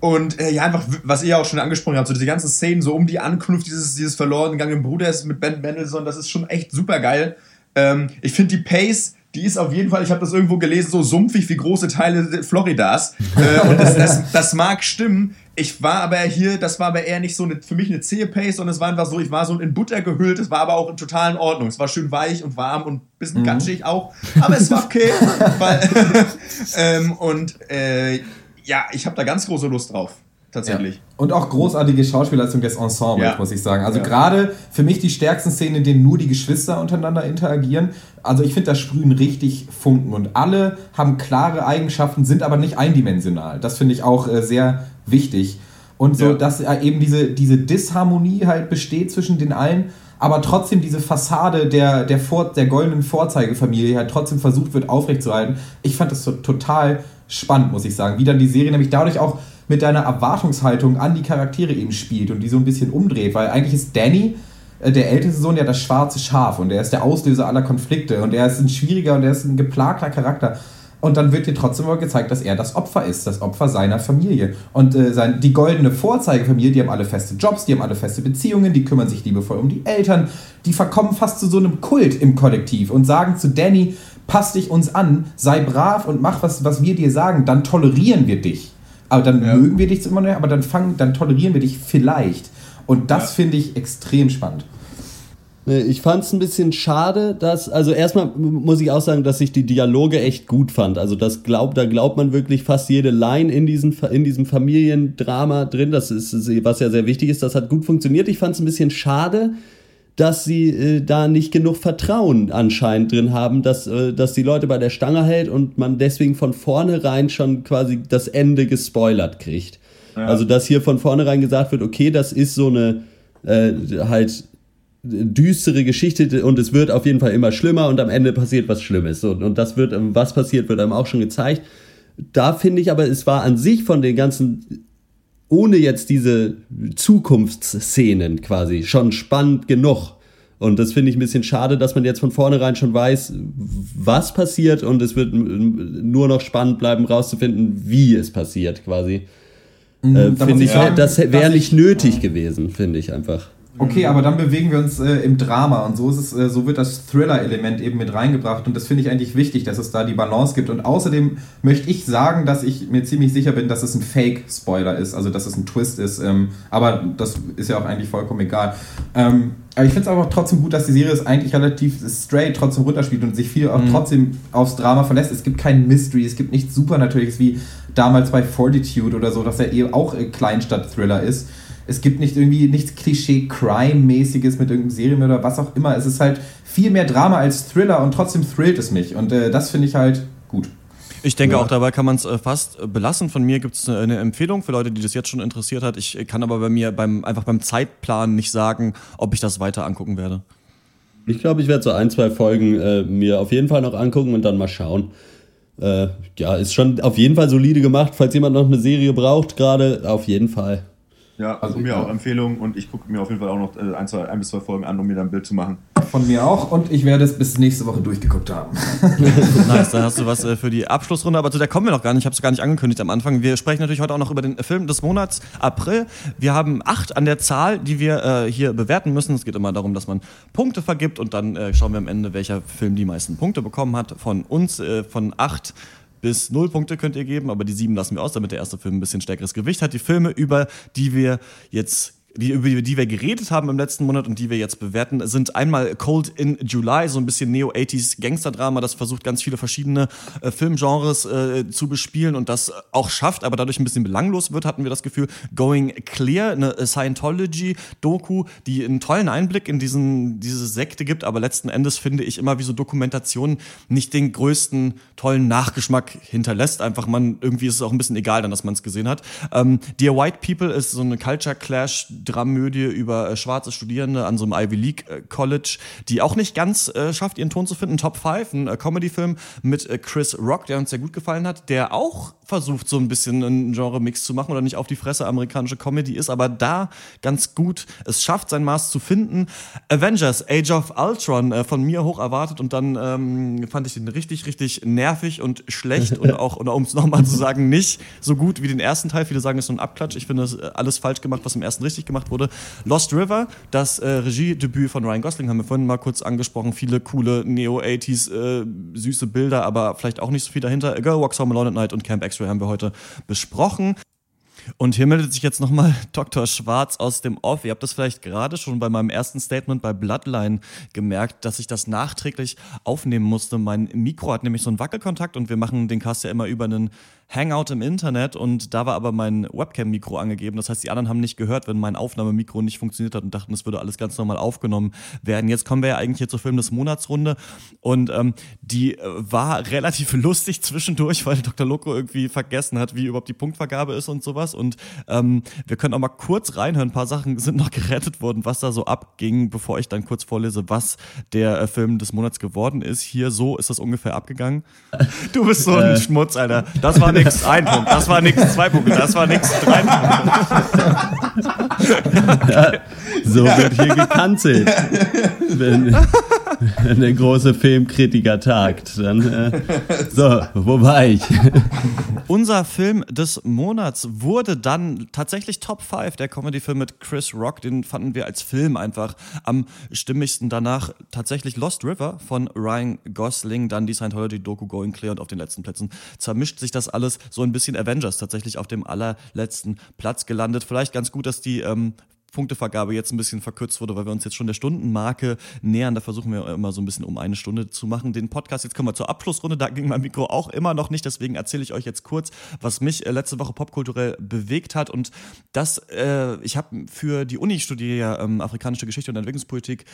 und äh, ja, einfach, was ihr auch schon angesprochen habt, so diese ganzen Szenen, so um die Ankunft dieses, dieses verloren gegangenen Bruders mit Ben Mendelssohn, das ist schon echt super geil. Ähm, ich finde die Pace, die ist auf jeden Fall, ich habe das irgendwo gelesen, so sumpfig wie große Teile Floridas. (laughs) äh, und das, das, das mag stimmen. Ich war aber hier, das war aber eher nicht so eine, für mich eine zähe Pace, sondern es war einfach so, ich war so in Butter gehüllt, es war aber auch in total in Ordnung. Es war schön weich und warm und ein bisschen Mhm. gatschig auch, aber es war okay. (laughs) weil, (laughs) ähm, und äh, ja, ich habe da ganz große Lust drauf, tatsächlich. Und auch großartige Schauspielleistung des Ensembles, Ja. muss ich sagen. Also Ja. gerade für mich die stärksten Szenen, in denen nur die Geschwister untereinander interagieren. Also ich finde, da sprühen richtig Funken und alle haben klare Eigenschaften, sind aber nicht eindimensional. Das finde ich auch äh, sehr wichtig. Und so, Ja. dass äh, eben diese, diese Disharmonie halt besteht zwischen den allen, aber trotzdem diese Fassade der, der, Vor der goldenen Vorzeigefamilie halt trotzdem versucht wird aufrechtzuerhalten. Ich fand das so total spannend, muss ich sagen. Wie dann die Serie nämlich dadurch auch mit deiner Erwartungshaltung an die Charaktere eben spielt und die so ein bisschen umdreht, weil eigentlich ist Danny, äh, der älteste Sohn, ja das schwarze Schaf und er ist der Auslöser aller Konflikte und er ist ein schwieriger und er ist ein geplagter Charakter. Und dann wird dir trotzdem aber gezeigt, dass er das Opfer ist, das Opfer seiner Familie. Und äh, sein, die goldene Vorzeigefamilie, die haben alle feste Jobs, die haben alle feste Beziehungen, die kümmern sich liebevoll um die Eltern, die verkommen fast zu so einem Kult im Kollektiv und sagen zu Danny, pass dich uns an, sei brav und mach was, was wir dir sagen, dann tolerieren wir dich. Aber dann mögen wir dich immer noch, aber dann fangen, dann tolerieren wir dich vielleicht. Und das finde ich extrem spannend. Nee, Ich fand es ein bisschen schade, dass, also erstmal muss ich auch sagen, dass ich die Dialoge echt gut fand. Also das glaubt, da glaubt man wirklich fast jede Line in, diesen, in diesem Familiendrama drin. Das ist, was ja sehr wichtig ist. Das hat gut funktioniert. Ich fand es ein bisschen schade, dass sie äh, da nicht genug Vertrauen anscheinend drin haben, dass, äh, dass die Leute bei der Stange hält und man deswegen von vornherein schon quasi das Ende gespoilert kriegt. Ja. Also dass hier von vornherein gesagt wird, okay, das ist so eine äh, halt düstere Geschichte und es wird auf jeden Fall immer schlimmer und am Ende passiert was Schlimmes. So, und das wird, was passiert, wird einem auch schon gezeigt. Da finde ich aber, es war an sich von den ganzen, ohne jetzt diese Zukunftsszenen quasi, schon spannend genug. Und das finde ich ein bisschen schade, dass man jetzt von vornherein schon weiß, was passiert und es wird nur noch spannend bleiben, rauszufinden, wie es passiert quasi. Mhm, Äh, finde ich sagen, das wäre nicht nötig gewesen, finde ich einfach. Okay, aber dann bewegen wir uns äh, im Drama und so ist es, äh, so wird das Thriller-Element eben mit reingebracht und das finde ich eigentlich wichtig, dass es da die Balance gibt. Und außerdem möchte ich sagen, dass ich mir ziemlich sicher bin, dass es ein Fake-Spoiler ist, also dass es ein Twist ist. Ähm, aber das ist ja auch eigentlich vollkommen egal. Ähm, aber ich finde es aber trotzdem gut, dass die Serie es eigentlich relativ straight trotzdem runterspielt und sich viel auch Mhm. trotzdem aufs Drama verlässt. Es gibt kein Mystery, es gibt nichts Supernatürliches wie damals bei Fortitude oder so, dass er eh auch äh, Kleinstadt-Thriller ist. Es gibt nicht irgendwie nichts Klischee-Crime-mäßiges mit irgendeinem Serienmörder oder was auch immer. Es ist halt viel mehr Drama als Thriller und trotzdem thrillt es mich. Und äh, das finde ich halt gut. Ich denke Ja. auch, dabei kann man es äh, fast äh, belassen. Von mir gibt es eine, eine Empfehlung für Leute, die das jetzt schon interessiert hat. Ich äh, kann aber bei mir beim, einfach beim Zeitplan nicht sagen, ob ich das weiter angucken werde. Ich glaube, ich werde so ein, zwei Folgen äh, mir auf jeden Fall noch angucken und dann mal schauen. Äh, ja, ist schon auf jeden Fall solide gemacht. Falls jemand noch eine Serie braucht, gerade auf jeden Fall. Ja, also von mir auch Empfehlung und ich gucke mir auf jeden Fall auch noch äh, ein, zwei, ein bis zwei Folgen an, um mir dann ein Bild zu machen. Von mir auch und ich werde es bis nächste Woche durchgeguckt haben. nice, dann hast du was äh, für die Abschlussrunde, aber zu der kommen wir noch gar nicht. Ich habe es gar nicht angekündigt am Anfang. Wir sprechen natürlich heute auch noch über den Film des Monats April. Wir haben acht an der Zahl, die wir äh, hier bewerten müssen. Es geht immer darum, dass man Punkte vergibt und dann äh, schauen wir am Ende, welcher Film die meisten Punkte bekommen hat. Von uns, äh, von acht bis null Punkte könnt ihr geben, aber die sieben lassen wir aus, damit der erste Film ein bisschen stärkeres Gewicht hat. Die Filme, über die wir jetzt die, über die wir geredet haben im letzten Monat und die wir jetzt bewerten, sind einmal Cold in July, so ein bisschen Neo-80s Gangster-Drama, das versucht ganz viele verschiedene äh, Filmgenres äh, zu bespielen und das auch schafft, aber dadurch ein bisschen belanglos wird, hatten wir das Gefühl. Going Clear, eine Scientology-Doku, die einen tollen Einblick in diesen, diese Sekte gibt, aber letzten Endes finde ich immer wie so Dokumentationen nicht den größten tollen Nachgeschmack hinterlässt. Einfach man, irgendwie ist es auch ein bisschen egal dann, dass man es gesehen hat. Ähm, Dear White People ist so eine Culture Clash Dramödie über äh, schwarze Studierende an so einem Ivy League äh, College, die auch nicht ganz äh, schafft, ihren Ton zu finden. Top 5, ein Comedy-Film mit Chris Rock, der uns sehr gut gefallen hat, der auch versucht, so ein bisschen einen Genre-Mix zu machen oder nicht auf die Fresse amerikanische Comedy ist, aber da ganz gut es schafft, sein Maß zu finden. Avengers, Age of Ultron, äh, von mir hoch erwartet und dann ähm, fand ich den richtig, richtig nervig und schlecht und (laughs) auch, oder um es nochmal zu sagen, nicht so gut wie den ersten Teil. Viele sagen, es ist so ein Abklatsch. Ich finde, ist alles falsch gemacht, was im ersten richtig gemacht wurde. Lost River, das äh, Regiedebüt von Ryan Gosling, haben wir vorhin mal kurz angesprochen. Viele coole Neo-80s, äh, süße Bilder, aber vielleicht auch nicht so viel dahinter. A Girl Walks Home Alone at Night und Camp X-Ray haben wir heute besprochen. Und hier meldet sich jetzt nochmal (laughs) Dr. Schwarz aus dem Off. Ihr habt das vielleicht gerade schon bei meinem ersten Statement bei Bloodline gemerkt, dass ich das nachträglich aufnehmen musste. Mein Mikro hat nämlich so einen Wackelkontakt und wir machen den Cast ja immer über einen Hangout im Internet und da war aber mein Webcam-Mikro angegeben. Das heißt, die anderen haben nicht gehört, wenn mein Aufnahmemikro nicht funktioniert hat und dachten, es würde alles ganz normal aufgenommen werden. Jetzt kommen wir ja eigentlich hier zur Film des Monatsrunde und ähm, die äh, war relativ (laughs) lustig zwischendurch, weil Dr. Loco irgendwie vergessen hat, wie überhaupt die Punktvergabe ist und sowas. Und ähm, wir können auch mal kurz reinhören. Ein paar Sachen sind noch (laughs) gerettet worden, was da so abging, bevor ich dann kurz vorlese, was der äh, Film des Monats geworden ist. Hier so ist das ungefähr abgegangen. (laughs) Du bist so ein Äh. Schmutz, Alter. Das war nix, ein Punkt. Das war nix, zwei Punkte. Das war nix, drei Punkte. (laughs) So wird hier gekanzelt. wenn (laughs) (laughs) der große Filmkritiker tagt. Dann, äh, so, wo war ich? (laughs) Unser Film des Monats wurde dann tatsächlich Top 5. Der Comedy-Film mit Chris Rock, den fanden wir als Film einfach am stimmigsten. Danach tatsächlich Lost River von Ryan Gosling, dann die Scientology-Doku Going Clear und auf den letzten Plätzen zermischt sich das alles so ein bisschen Avengers tatsächlich auf dem allerletzten Platz gelandet. Vielleicht ganz gut, dass die ähm, Punktevergabe jetzt ein bisschen verkürzt wurde, weil wir uns jetzt schon der Stundenmarke nähern. Da versuchen wir immer so ein bisschen um eine Stunde zu machen. Den Podcast, jetzt kommen wir zur Abschlussrunde. Da ging mein Mikro auch immer noch nicht. Deswegen erzähle ich euch jetzt kurz, was mich äh, letzte Woche popkulturell bewegt hat. Und das, äh, ich habe für die Uni studiere ähm, afrikanische Geschichte und Entwicklungspolitik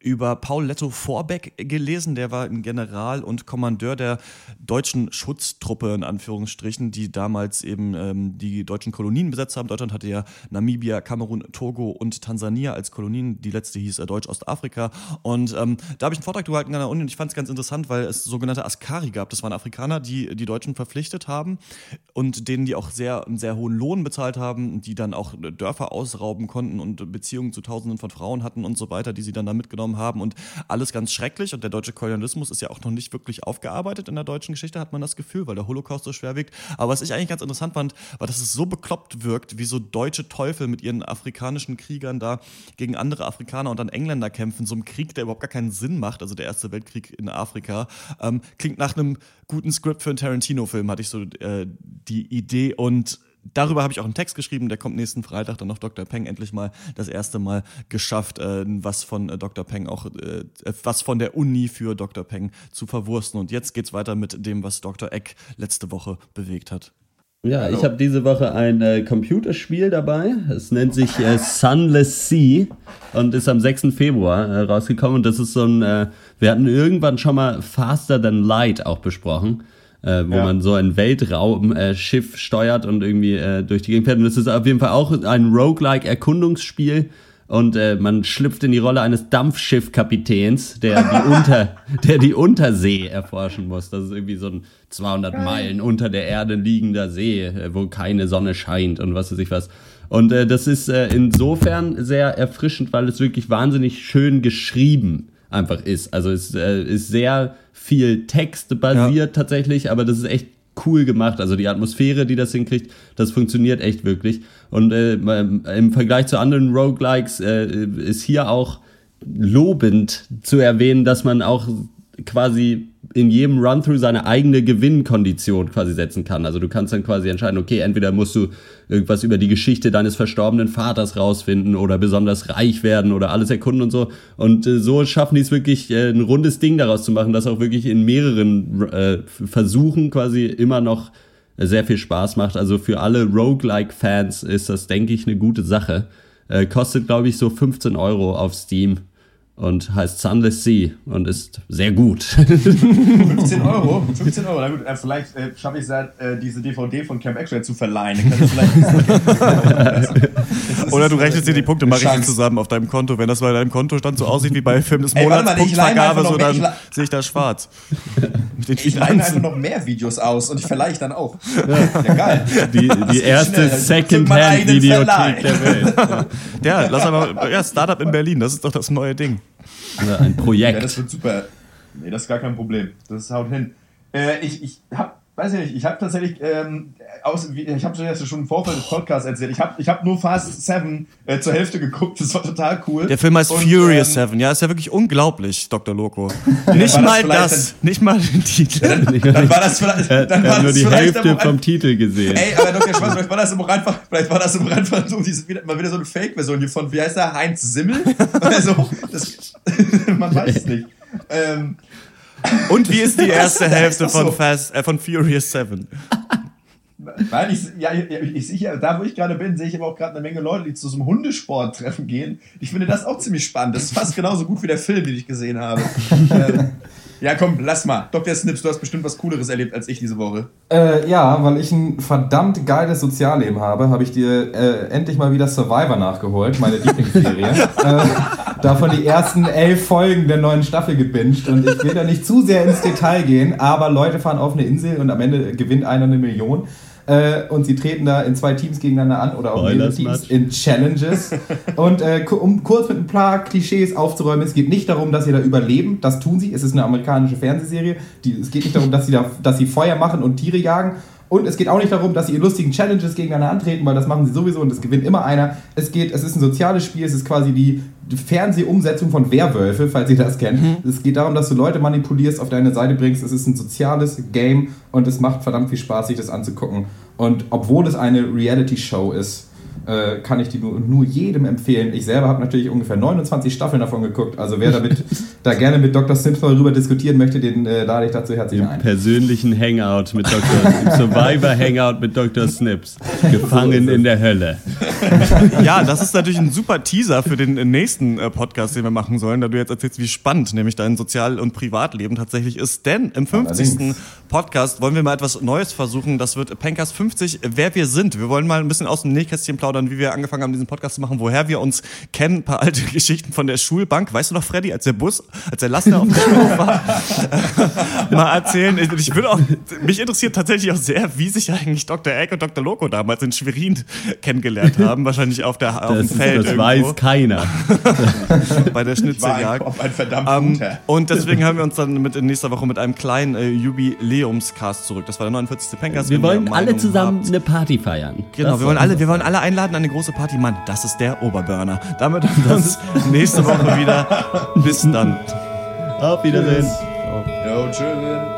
über Paul Letto Vorbeck gelesen. Der war ein General und Kommandeur der deutschen Schutztruppe, in Anführungsstrichen, die damals eben ähm, die deutschen Kolonien besetzt haben. Deutschland hatte ja Namibia, Kamerun, Togo und Tansania als Kolonien. Die letzte hieß äh, Deutsch-Ostafrika. Und ähm, da habe ich einen Vortrag gehalten an der Uni und ich fand es ganz interessant, weil es sogenannte Askari gab. Das waren Afrikaner, die die Deutschen verpflichtet haben und denen die auch sehr, einen sehr hohen Lohn bezahlt haben, die dann auch Dörfer ausrauben konnten und Beziehungen zu Tausenden von Frauen hatten und so weiter, die sie dann da mitgenommen haben. Und alles ganz schrecklich. Und der deutsche Kolonialismus ist ja auch noch nicht wirklich aufgearbeitet in der deutschen Geschichte, hat man das Gefühl, weil der Holocaust so schwer wiegt. Aber was ich eigentlich ganz interessant fand, war, dass es so bekloppt wirkt, wie so deutsche Teufel mit ihren afrikanischen Kriegern da gegen andere Afrikaner und dann Engländer kämpfen. So ein Krieg, der überhaupt gar keinen Sinn macht. Also der Erste Weltkrieg in Afrika. Ähm, klingt nach einem guten Skript für einen Tarantino-Film, hatte ich so äh, die Idee. Und darüber habe ich auch einen Text geschrieben, der kommt nächsten Freitag dann auf Dr. Peng endlich mal das erste Mal geschafft, äh, was von äh, Dr. Peng auch, äh, was von der Uni für Dr. Peng zu verwursten. Und jetzt geht's weiter mit dem, was Dr. Eck letzte Woche bewegt hat. Ja, ich habe diese Woche ein äh, Computerspiel dabei. Es nennt sich äh, Sunless Sea und ist am 6. Februar äh, rausgekommen. Und das ist so ein, äh, wir hatten irgendwann schon mal Faster Than Light auch besprochen. äh, wo Ja. man so ein Weltraumschiff äh, steuert und irgendwie durch die Gegend fährt. Und das ist auf jeden Fall auch ein Roguelike-Erkundungsspiel. Und äh, man schlüpft in die Rolle eines Dampfschiffkapitäns, der die, (laughs) unter, der die Untersee erforschen muss. Das ist irgendwie so ein 200 Meilen unter der Erde liegender See, äh, wo keine Sonne scheint und was weiß ich was. Und äh, das ist äh, insofern sehr erfrischend, weil es wirklich wahnsinnig schön geschrieben einfach ist. Also es äh, ist sehr viel Text basiert tatsächlich, aber das ist echt cool gemacht. Also die Atmosphäre, die das hinkriegt, das funktioniert echt wirklich. Und äh, im Vergleich zu anderen Roguelikes äh, ist hier auch lobend zu erwähnen, dass man auch quasi in jedem Run-Through seine eigene Gewinnkondition quasi setzen kann. Also du kannst dann quasi entscheiden, okay, entweder musst du irgendwas über die Geschichte deines verstorbenen Vaters rausfinden oder besonders reich werden oder alles erkunden und so. Und äh, so schaffen die es wirklich, äh, ein rundes Ding daraus zu machen, das auch wirklich in mehreren äh, Versuchen quasi immer noch sehr viel Spaß macht. Also für alle Roguelike-Fans ist das, denke ich, eine gute Sache. Äh, kostet, glaube ich, so 15 Euro auf Steam und heißt Sunless Sea und ist sehr gut. 15 (laughs) Euro? 15 Euro, na gut, äh, vielleicht äh, schaffe ich es ja, äh, diese DVD von Camp Actual zu verleihen. (laughs) Oder du rechnest dir die Punkte mal richtig zusammen auf deinem Konto. Wenn das bei deinem Kontostand so aussieht wie bei Film des Ey, Monats, mal, ich leih mir Punktvergabe, einfach so noch mehr- dann sehe ich da schwarz. Ich leihe mir einfach noch mehr Videos aus und ich verleihe ich dann auch. Ja, geil. Die, die erste Secondhand-Videothek der Welt. Ja. Ja, lass aber, ja, Startup in Berlin, das ist doch das neue Ding. (laughs) Ja, ein Projekt. Ja, das wird super. Nee, das ist gar kein Problem. Das haut hin. Äh, ich ich hab, weiß ich nicht, ich habe tatsächlich, ähm, aus, ich habe das schon im Vorfeld des Podcasts erzählt, ich habe ich hab nur Fast 7 äh, zur Hälfte geguckt, das war total cool. Der Film heißt Und, Furious ähm, Seven. Ja, ist ja wirklich unglaublich, Dr. Loco. Nicht das mal vielleicht das, nicht mal den Titel. Dann war das vielleicht, dann er war nur das die vielleicht Hälfte vom Titel gesehen. Ey, aber Dr. Schwarz, vielleicht war das auch einfach, vielleicht war das auch einfach so, diese, wieder, mal wieder so eine Fake-Version hier von, wie heißt der, Heinz Simmel? (laughs) Also, das, (laughs) man weiß es nicht. Ähm, Und wie ist die (laughs) erste Das Hälfte doch von, so. Fast, äh, von Furious Seven? Nein, ich, ja, ich, ich da wo ich gerade bin, sehe ich aber auch gerade eine Menge Leute, die zu so einem Hundesporttreffen gehen. Ich finde das auch ziemlich spannend. Das ist fast genauso gut wie der Film, den ich gesehen habe. (laughs) ähm, ja, komm, lass mal. Dr. Snips, du hast bestimmt was Cooleres erlebt als ich diese Woche. Äh, ja, weil ich ein verdammt geiles Sozialleben habe, habe ich dir äh, endlich mal wieder Survivor nachgeholt, meine Lieblingsserie. (laughs) äh, davon die ersten elf Folgen der neuen Staffel gebinged und ich will da nicht zu sehr ins Detail gehen, aber Leute fahren auf eine Insel und am Ende gewinnt einer eine Million. Äh, und sie treten da in zwei Teams gegeneinander an oder auch Spoilers, Teams in Challenges. (laughs) und äh, um kurz mit ein paar Klischees aufzuräumen, es geht nicht darum, dass sie da überleben, das tun sie, es ist eine amerikanische Fernsehserie. Die, es geht nicht darum, dass sie, da, dass sie Feuer machen und Tiere jagen. Und es geht auch nicht darum, dass sie in lustigen Challenges gegeneinander antreten, weil das machen sie sowieso und es gewinnt immer einer. Es geht, es ist ein soziales Spiel, es ist quasi die Fernsehumsetzung von Werwölfe, falls ihr das kennt. Es geht darum, dass du Leute manipulierst, auf deine Seite bringst. Es ist ein soziales Game und es macht verdammt viel Spaß, sich das anzugucken. Und obwohl es eine Reality-Show ist, äh, kann ich die nur, nur jedem empfehlen. Ich selber habe natürlich ungefähr 29 Staffeln davon geguckt. Also wer damit (laughs) da gerne mit Dr. Simpson darüber diskutieren möchte, den äh, lade ich dazu herzlich Im ein. persönlichen Hangout mit Dr. Survivor Hangout mit Dr. Snips. Gefangen in der Hölle. (laughs) Ja, das ist natürlich ein super Teaser für den äh, nächsten äh, Podcast, den wir machen sollen, da du jetzt erzählst, wie spannend nämlich dein Sozial- und Privatleben tatsächlich ist. Denn im 50. Allerdings. Podcast wollen wir mal etwas Neues versuchen. Das wird Pencast 50, wer wir sind. Wir wollen mal ein bisschen aus dem Nähkästchen plaudern, wie wir angefangen haben, diesen Podcast zu machen, woher wir uns kennen, ein paar alte (laughs) Geschichten von der Schulbank. Weißt du noch, Freddy, als der Bus, als der Laster auf dem (laughs) Schulhof war? (laughs) mal erzählen. Ich, würde auch, mich interessiert tatsächlich auch sehr, wie sich eigentlich Dr. Egg und Dr. Loco damals in Schwerin kennengelernt haben. Wahrscheinlich auf, der, auf dem Das, Feld das irgendwo weiß keiner. bei der ein, Schnitzeljagd. Kopf, ein verdammt Ähm, guter. und deswegen haben wir uns dann mit in nächster Woche mit einem kleinen äh, Jubiläumscast zurück. Das war der 49. Pencast. Wir wollen alle zusammen habt. eine Party feiern. Genau, Das wir wollen alle, wir wollen alle einladen an eine große Party. Mann, das ist der Oberburner. Damit haben wir uns nächste Woche wieder. Bis dann. Auf Wiedersehen. Jo, tschüss.